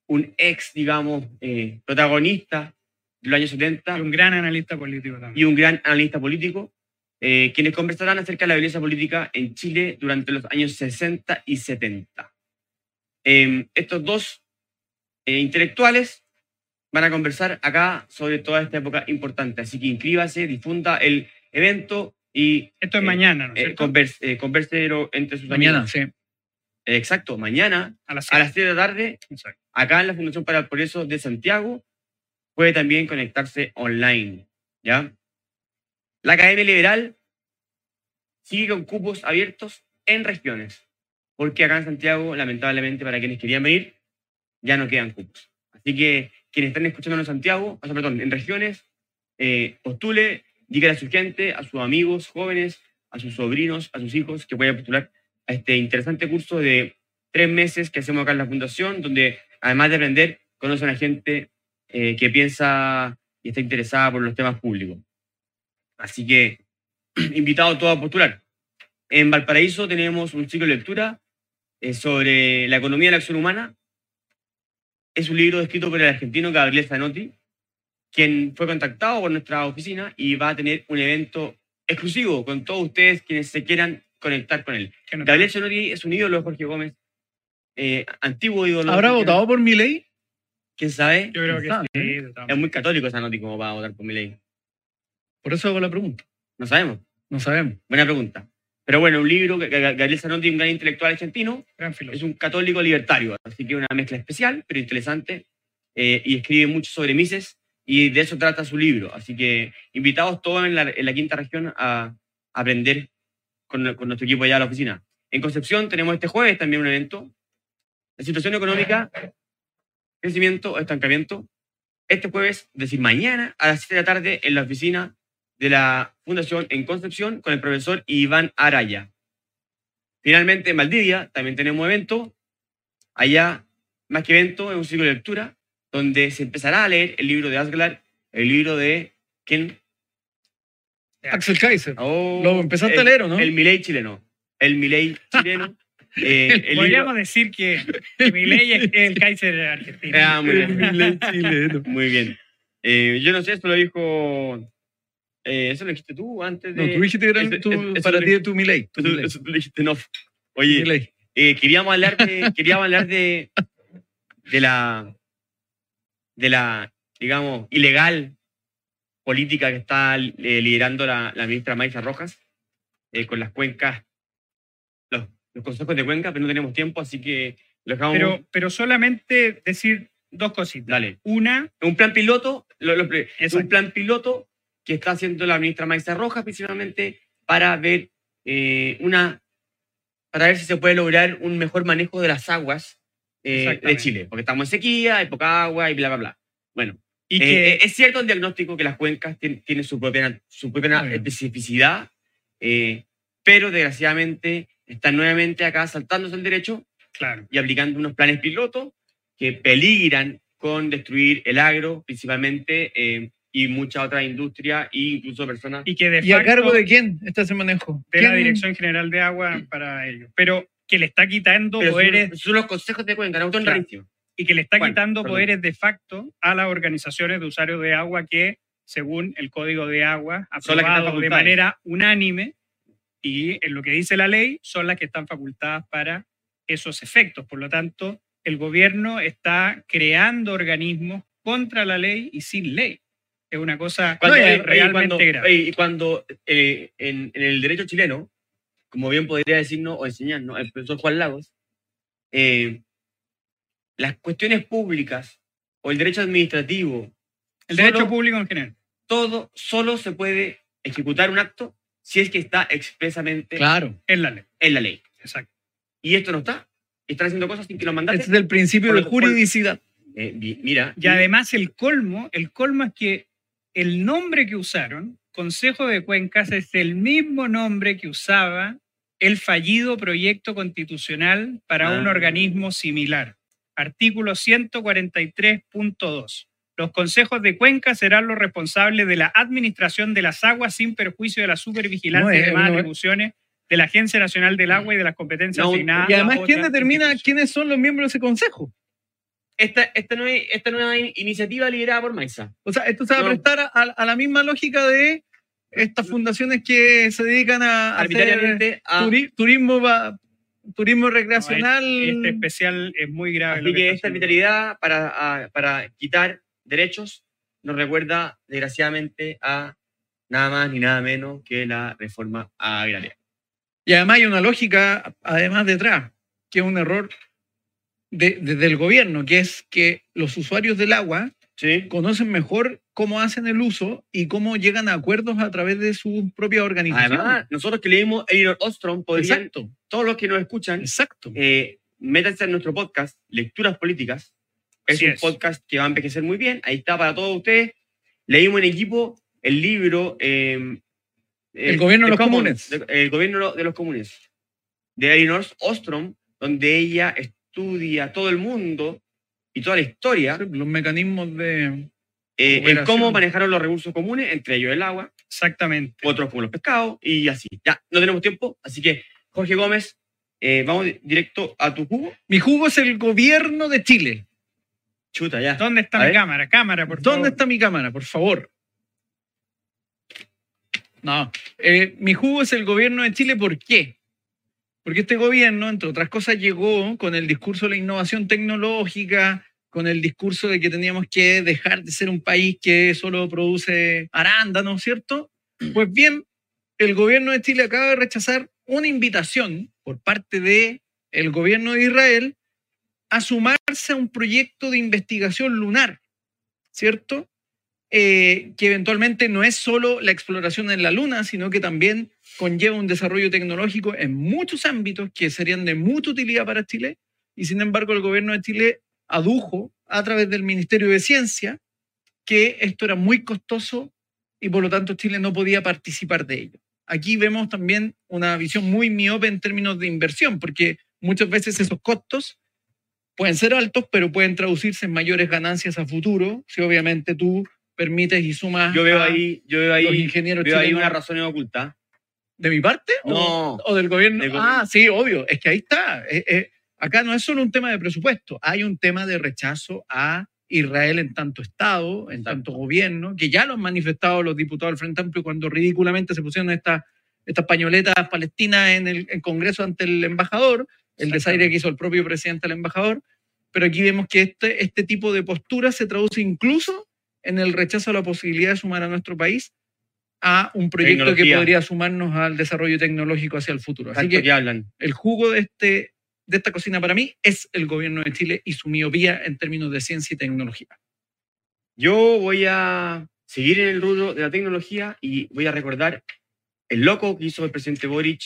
un ex, digamos, eh, protagonista de los años 70 Y un gran analista político también. y un gran analista político, eh, quienes conversarán acerca de la violencia política en Chile durante los años 60 y 70. Eh, estos dos eh, intelectuales van a conversar acá sobre toda esta época importante, así que inscríbase, difunda el evento y Esto es eh, mañana, ¿no es eh, cierto? converse, eh, convérselo entre sus Mañana, amigos. sí. Eh, exacto, mañana A las a las 7 de la tarde Exacto. acá en la Fundación para el Progreso de Santiago, puede también conectarse online, ¿ya? La Academia Liberal sigue con cupos abiertos en regiones, porque acá en Santiago, lamentablemente, para quienes querían venir, ya no quedan cupos. Así que quienes están escuchando en Santiago, o sea, perdón, en regiones, eh, postule, dígale a su gente, a sus amigos jóvenes, a sus sobrinos, a sus hijos, que puedan postular a este interesante curso de tres meses que hacemos acá en la Fundación, donde además de aprender, conocen a gente eh, que piensa y está interesada por los temas públicos. Así que, invitados todos a postular. En Valparaíso tenemos un ciclo de lectura eh, sobre la economía de la acción humana. Es un libro escrito por el argentino Gabriel Zanotti, quien fue contactado por nuestra oficina y va a tener un evento exclusivo con todos ustedes quienes se quieran conectar con él. No- Gabriel Zanotti es un ídolo de Jorge Gómez, eh, antiguo ídolo. de ¿Habrá votado por mi ley? ¿Quién sabe? Yo creo que sabe, sí. Es muy católico Zanotti como para votar por mi ley. Por eso hago la pregunta. No sabemos. No sabemos. Buena pregunta. Pero bueno, un libro que Gabriel Zanotti, un gran intelectual argentino, Gran es un católico libertario, así que una mezcla especial, pero interesante, eh, y escribe mucho sobre Mises, y de eso trata su libro. Así que invitados todos en la, en la quinta región a aprender con, con nuestro equipo allá a la oficina. En Concepción tenemos este jueves también un evento. La situación económica, crecimiento o estancamiento. Este jueves, es decir, mañana a las 7 de la tarde en la oficina de la Fundación en Concepción con el profesor Iván Araya. Finalmente, en Valdivia también tenemos evento. Allá, más que evento, es un ciclo de lectura donde se empezará a leer el libro de Asgard, el libro de ¿quién? Axel Kaiser. Oh, ¿Lo empezaste el- a leer o no? El Milei chileno. El Milei chileno. eh, el libro- Podríamos decir que Milei es el Kaiser argentino. Ah, muy bien. Milei chileno. Muy bien. Eh, yo no sé, esto lo dijo. Eh, eso lo dijiste tú antes de. No, tú dijiste que era tu- para ti tu mi ley. tu Eso, mi eso tú lo dijiste, no. Oye, eh, queríamos hablar de. queríamos hablar de. De la. De la, digamos, ilegal política que está eh, liderando la, la ministra Maisa Rojas eh, con las cuencas, los, los consejos de cuenca, pero no tenemos tiempo, así que lo dejamos. Pero, pero solamente decir dos cositas. Dale. Una, Un plan piloto, lo- lo- un plan piloto que está haciendo la ministra Maisa Rojas principalmente para ver eh, una para ver si se puede lograr un mejor manejo de las aguas eh, de. Chile, porque estamos en sequía, hay poca agua y bla bla bla. Bueno, y eh, que eh, es cierto el diagnóstico que las cuencas tien- tienen su propia su propia especificidad, pero desgraciadamente están nuevamente acá saltándose el derecho claro, y aplicando unos planes piloto que peligran con destruir el agro principalmente eh, y mucha otra industria e incluso personas. y que de ¿Y a facto cargo de quién está ese manejo? de la ¿Quién? Dirección General de Agua para ello. Pero que le está quitando Pero poderes son, son los consejos de cuenca, no Claro. y que le está Bueno, quitando perdón. poderes de facto a las organizaciones de usuarios de agua que, según el Código de Agua, Son las que están aprobado de manera unánime y en lo que dice la ley, son las que están facultadas para esos efectos. Por lo tanto, el gobierno está creando organismos contra la ley y sin ley. Es una cosa Cuando, No, y- eh, y realmente cuando, grave. y cuando eh, en, en el derecho chileno, como bien podría decirnos o enseñarnos el profesor Juan Lagos, eh, las cuestiones públicas o el derecho administrativo, el solo- derecho público en general. todo solo se puede ejecutar un acto si es que está expresamente Claro. Es la ley. en la ley. Exacto. Y esto no está. Están haciendo cosas sin que lo mandaste. Este es el principio de juridicidad. Eh, mira. Y además el colmo, el colmo es que el nombre que usaron, Consejo de Cuencas, es el mismo nombre que usaba el fallido proyecto constitucional para un Ah. organismo similar. Artículo 143.2. Los consejos de cuenca serán los responsables de la administración de las aguas sin perjuicio de la supervigilancia No y demás no atribuciones de la Agencia Nacional del Agua y de las competencias No, asignadas. Y además, ¿quién determina quiénes son los miembros de ese consejo? Esta, esta, nueva, esta nueva in- iniciativa liderada por Maiza. O sea, esto se va a No. prestar a, a la misma lógica de estas fundaciones que se dedican a, hacer Arbitrariamente a... turi- turismo, va- turismo recreacional. Este especial es muy grave. lo Así que esta arbitrariedad para, a- para quitar derechos nos recuerda, desgraciadamente, a nada más ni nada menos que la reforma agraria. Y además hay una lógica, además detrás, que es un error de- de- del gobierno, que es que los usuarios del agua ¿Sí? conocen mejor cómo hacen el uso y cómo llegan a acuerdos a través de sus propias organizaciones. Además, nosotros que leímos Elinor Ostrom, podrían, exacto, todos los que nos escuchan, exacto. eh, métanse en nuestro podcast, Lecturas Políticas. Es Así un es. podcast que va a envejecer muy bien. Ahí está para todos ustedes. Leímos en equipo el libro. eh, El gobierno de los comunes. de- el gobierno de los comunes. De Elinor Ostrom, donde ella estudia todo el mundo y toda la historia los mecanismos de... eh, en cómo manejaron los recursos comunes, entre ellos el agua, Exactamente. otros como los pescados y así. Ya, no tenemos tiempo, así que Jorge Gómez, eh, vamos di- directo a tu jugo. Mi jugo es el gobierno de Chile. Chuta, ya. ¿Dónde está A mi ver. cámara? Cámara, por ¿Dónde favor. está mi cámara, por favor? No, eh, mi jugo es el gobierno de Chile, ¿por qué? Porque este gobierno, entre otras cosas, llegó con el discurso de la innovación tecnológica, con el discurso de que teníamos que dejar de ser un país que solo produce arándanos, ¿cierto? Pues bien, el gobierno de Chile acaba de rechazar una invitación por parte de el gobierno de Israel a sumarse a un proyecto de investigación lunar, ¿cierto? Eh, que eventualmente no es solo la exploración en la Luna, sino que también conlleva un desarrollo tecnológico en muchos ámbitos que serían de mucha utilidad para Chile. Y sin embargo, el gobierno de Chile adujo a través del Ministerio de Ciencia que esto era muy costoso y por lo tanto Chile no podía participar de ello. Aquí vemos también una visión muy miope en términos de inversión, porque muchas veces esos costos pueden ser altos, pero pueden traducirse en mayores ganancias a futuro, si obviamente tú permites y sumas Yo veo ahí, yo veo los ahí, ingenieros veo ahí una razón oculta. ¿De mi parte? ¿O- No. ¿O, del gobierno? Del gobierno. Ah, sí, obvio. Es que ahí está. Eh, eh, acá no es solo un tema de presupuesto, hay un tema de rechazo a Israel en tanto Estado, en tanto gobierno, que ya lo han manifestado los diputados del Frente Amplio cuando ridículamente se pusieron estas, estas pañoletas palestinas en el en Congreso ante el embajador, el desaire que hizo el propio presidente al embajador. Pero aquí vemos que este, este tipo de postura se traduce incluso en el rechazo a la posibilidad de sumar a nuestro país a un proyecto que Tecnología. podría sumarnos al desarrollo tecnológico hacia el futuro. Así Tanto que que hablan. el jugo de, este, de esta cocina para mí es el gobierno de Chile y su miopía en términos de ciencia y tecnología. Yo voy a seguir en el rubro de la tecnología y voy a recordar el loco que hizo el presidente Boric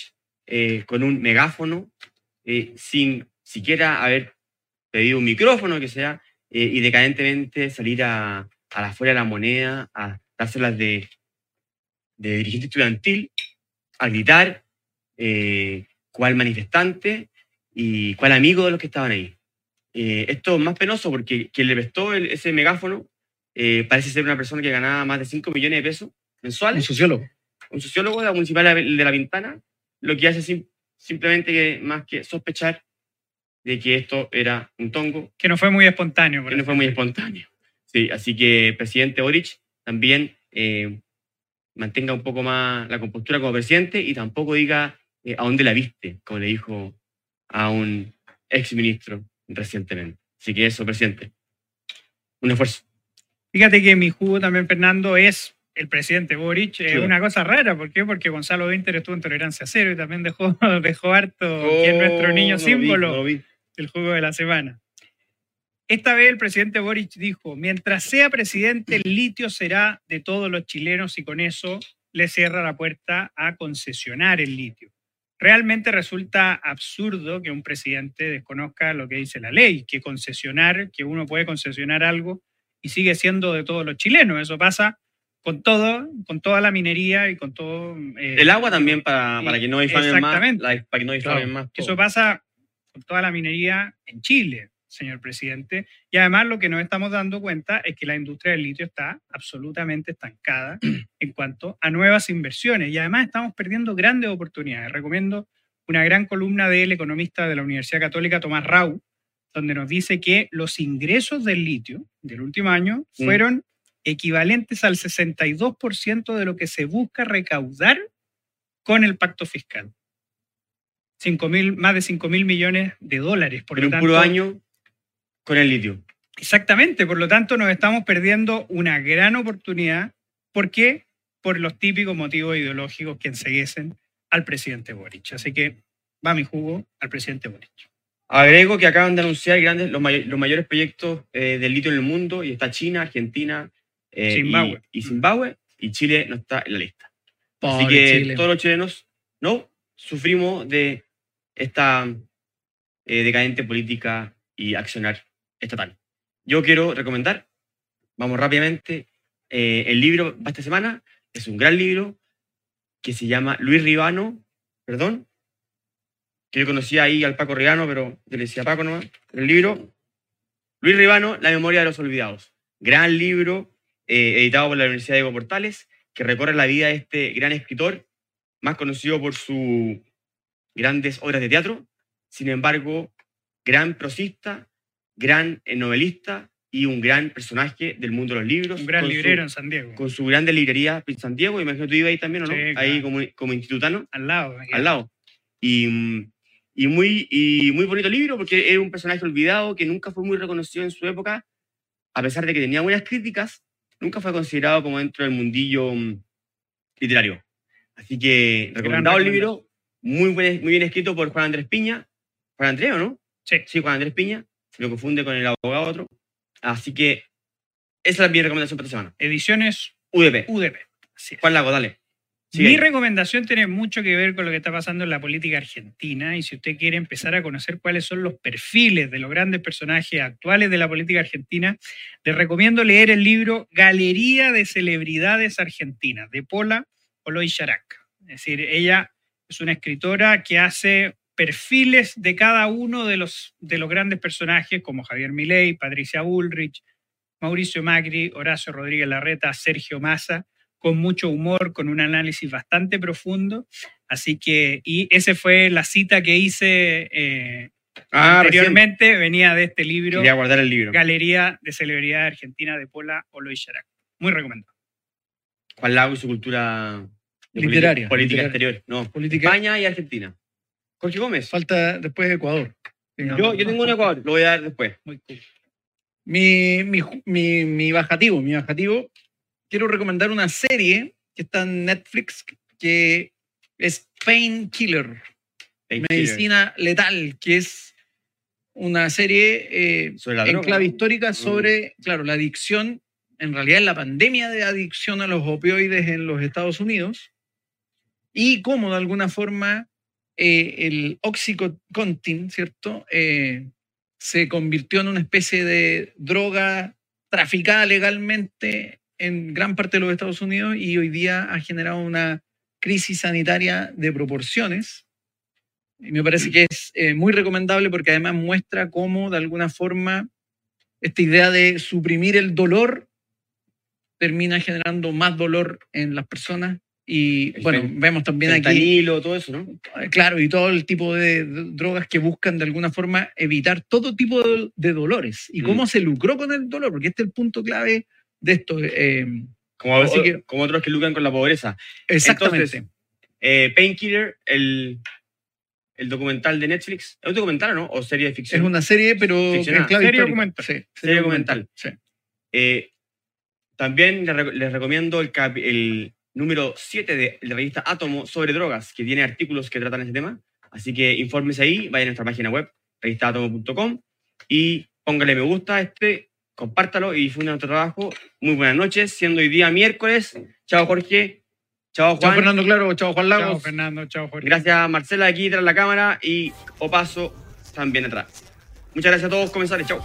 eh, con un megáfono, eh, sin siquiera haber pedido un micrófono, que sea, eh, y decadentemente salir a, a la fuera de la moneda, a dárselas de, de dirigente estudiantil, a gritar eh, cuál manifestante y cuál amigo de los que estaban ahí. Eh, esto es más penoso porque quien le prestó el- ese megáfono eh, parece ser una persona que ganaba más de 5 millones de pesos Un mensuales, sociólogo. un sociólogo de la municipal de la- Pintana, lo que hace sim- simplemente que, más que sospechar de que esto era un tongo Que no fue muy espontáneo. por que no fue muy espontáneo. Sí, así que presidente Boric también eh, mantenga un poco más la compostura como presidente y tampoco diga eh, a dónde la viste, como le dijo a un ex ministro recientemente. Así que eso, presidente. Un esfuerzo. Fíjate que mi jugo también, Fernando, es el presidente Boric. Es Sí. una cosa rara. ¿Por qué? Porque Gonzalo Winter estuvo en tolerancia cero y también dejó, dejó harto, que es nuestro niño Oh, no lo vi, símbolo. no vi. el juego de la semana. Esta vez el presidente Boric dijo, mientras sea presidente, el litio será de todos los chilenos y con eso le cierra la puerta a concesionar el litio. Realmente resulta absurdo que un presidente desconozca lo que dice la ley, que concesionar, que uno puede concesionar algo y sigue siendo de todos los chilenos. Eso pasa con todo, con toda la minería y con todo... eh, El agua también para, para que no difamen más. Exactamente. para que no difamen Claro. más. todo. eso pasa con toda la minería en Chile, señor presidente. Y además lo que nos estamos dando cuenta es que la industria del litio está absolutamente estancada en cuanto a nuevas inversiones. Y además estamos perdiendo grandes oportunidades. Recomiendo una gran columna del economista de la Universidad Católica, Tomás Rau, donde nos dice que los ingresos del litio del último año Mm. fueron equivalentes al 62% de lo que se busca recaudar con el pacto fiscal. 5 mil- más de 5 mil millones de dólares. Por en lo un tanto, puro año con el litio. Exactamente, por lo tanto nos estamos perdiendo una gran oportunidad. ¿Por qué? Por los típicos motivos ideológicos que enseguecen al presidente Boric. Así que va mi jugo al presidente Boric. Agrego que acaban de anunciar grandes, los, may- los mayores proyectos eh, del litio en el mundo y está China, Argentina eh, y- Zimbabue. Y, Zimbabue y Chile no está en la lista. Así Pobre que Chile. todos los chilenos no sufrimos de esta eh, decadente política y accionar estatal. Yo quiero recomendar, vamos rápidamente, eh, el libro para esta semana es un gran libro que se llama Luis Ribano, perdón, que yo conocía ahí al Paco Ribano, pero yo le decía Paco nomás, el libro Luis Ribano, La memoria de los olvidados. Gran libro eh, editado por la Universidad de Evo Portales que recorre la vida de este gran escritor, más conocido por sus grandes obras de teatro, sin embargo, gran prosista, gran eh, novelista y un gran personaje del mundo de los libros. Un gran con su- librero en San Diego. con su grande librería en San Diego, imagino que tú ibas ahí también, ¿o no? Sí, Ahí claro. como, como institutano, al lado. al lado. Y, mm, y, muy, y muy bonito libro porque era un personaje olvidado que nunca fue muy reconocido en su época, a pesar de que tenía buenas críticas, nunca fue considerado como dentro del mundillo mm, literario. Así que recomendado el libro, muy, buen- muy bien escrito por Juan Andrés Piña. Juan Andrés, ¿o no? Sí. Sí, Juan Andrés Piña, lo confunde con el abogado otro. Así que esa es mi recomendación para esta semana. Ediciones UDP. UDP. Es. Juan Lago, dale. Sigue Mi ahí. recomendación tiene mucho que ver con lo que está pasando en la política argentina y si usted quiere empezar a conocer cuáles son los perfiles de los grandes personajes actuales de la política argentina, le recomiendo leer el libro Galería de Celebridades Argentinas de Pola Oloy Charac. Es decir, ella es una escritora que hace perfiles de cada uno de los, de los grandes personajes como Javier Milei, Patricia Bullrich, Mauricio Macri, Horacio Rodríguez Larreta, Sergio Massa, con mucho humor, con un análisis bastante profundo. Así que, y esa fue la cita que hice eh, Ah, recién anteriormente, venía de este libro, Quería guardar el libro. Galería de Celebridad Argentina de Pola Oloy Charac. Muy recomendado. Juan Lago y su cultura Literaria, Política literaria. exterior. No, Política. España y Argentina. Jorge Gómez. Falta después Ecuador. Yo, yo tengo un Ecuador, lo voy a dar después. Muy cool. Mi, mi, mi, mi bajativo, mi bajativo, quiero recomendar una serie que está en Netflix que es Painkiller, Medicina Letal, que es una serie eh, Sobre la en clave histórica sobre, claro, la adicción, en realidad la pandemia de adicción a los opioides en los Estados Unidos y cómo de alguna forma eh, el Oxycontin, ¿cierto? Eh, se convirtió en una especie de droga traficada legalmente en gran parte de los Estados Unidos y hoy día ha generado una crisis sanitaria de proporciones. Y me parece que es eh, muy recomendable porque además muestra cómo de alguna forma esta idea de suprimir el dolor termina generando más dolor en las personas. Y El bueno, vemos también aquí todo eso, ¿no? eh, Claro, y todo el tipo de drogas que buscan de alguna forma evitar todo tipo de, de dolores. ¿Y Mm. cómo se lucró con el dolor? Porque este es el punto clave de esto. eh, Como, Así que- como otros que lucran con la pobreza. exactamente. Entonces, Eh, Painkiller, el, el documental de Netflix. ¿Es un documental no? ¿O serie de ficción? es una serie, pero Ficcionada. Serie histórica. documental. Sí, Serie documental. Sí. Eh, también les recomiendo el, cap- el número 7 de la revista Átomo sobre drogas, que tiene artículos que tratan ese tema. Así que infórmese ahí, vaya a nuestra página web, revistaatomo.com, y póngale me gusta a este, compártalo y difunda nuestro trabajo. Muy buenas noches, siendo hoy día miércoles. Chao Jorge. Chao Chao Juan. Fernando Claro, chao Juan Chao, Lagos. Fernando. Chao, Jorge. Gracias Marcela aquí tras la cámara y Opaso también atrás. Muchas gracias a todos, comensales. Chao.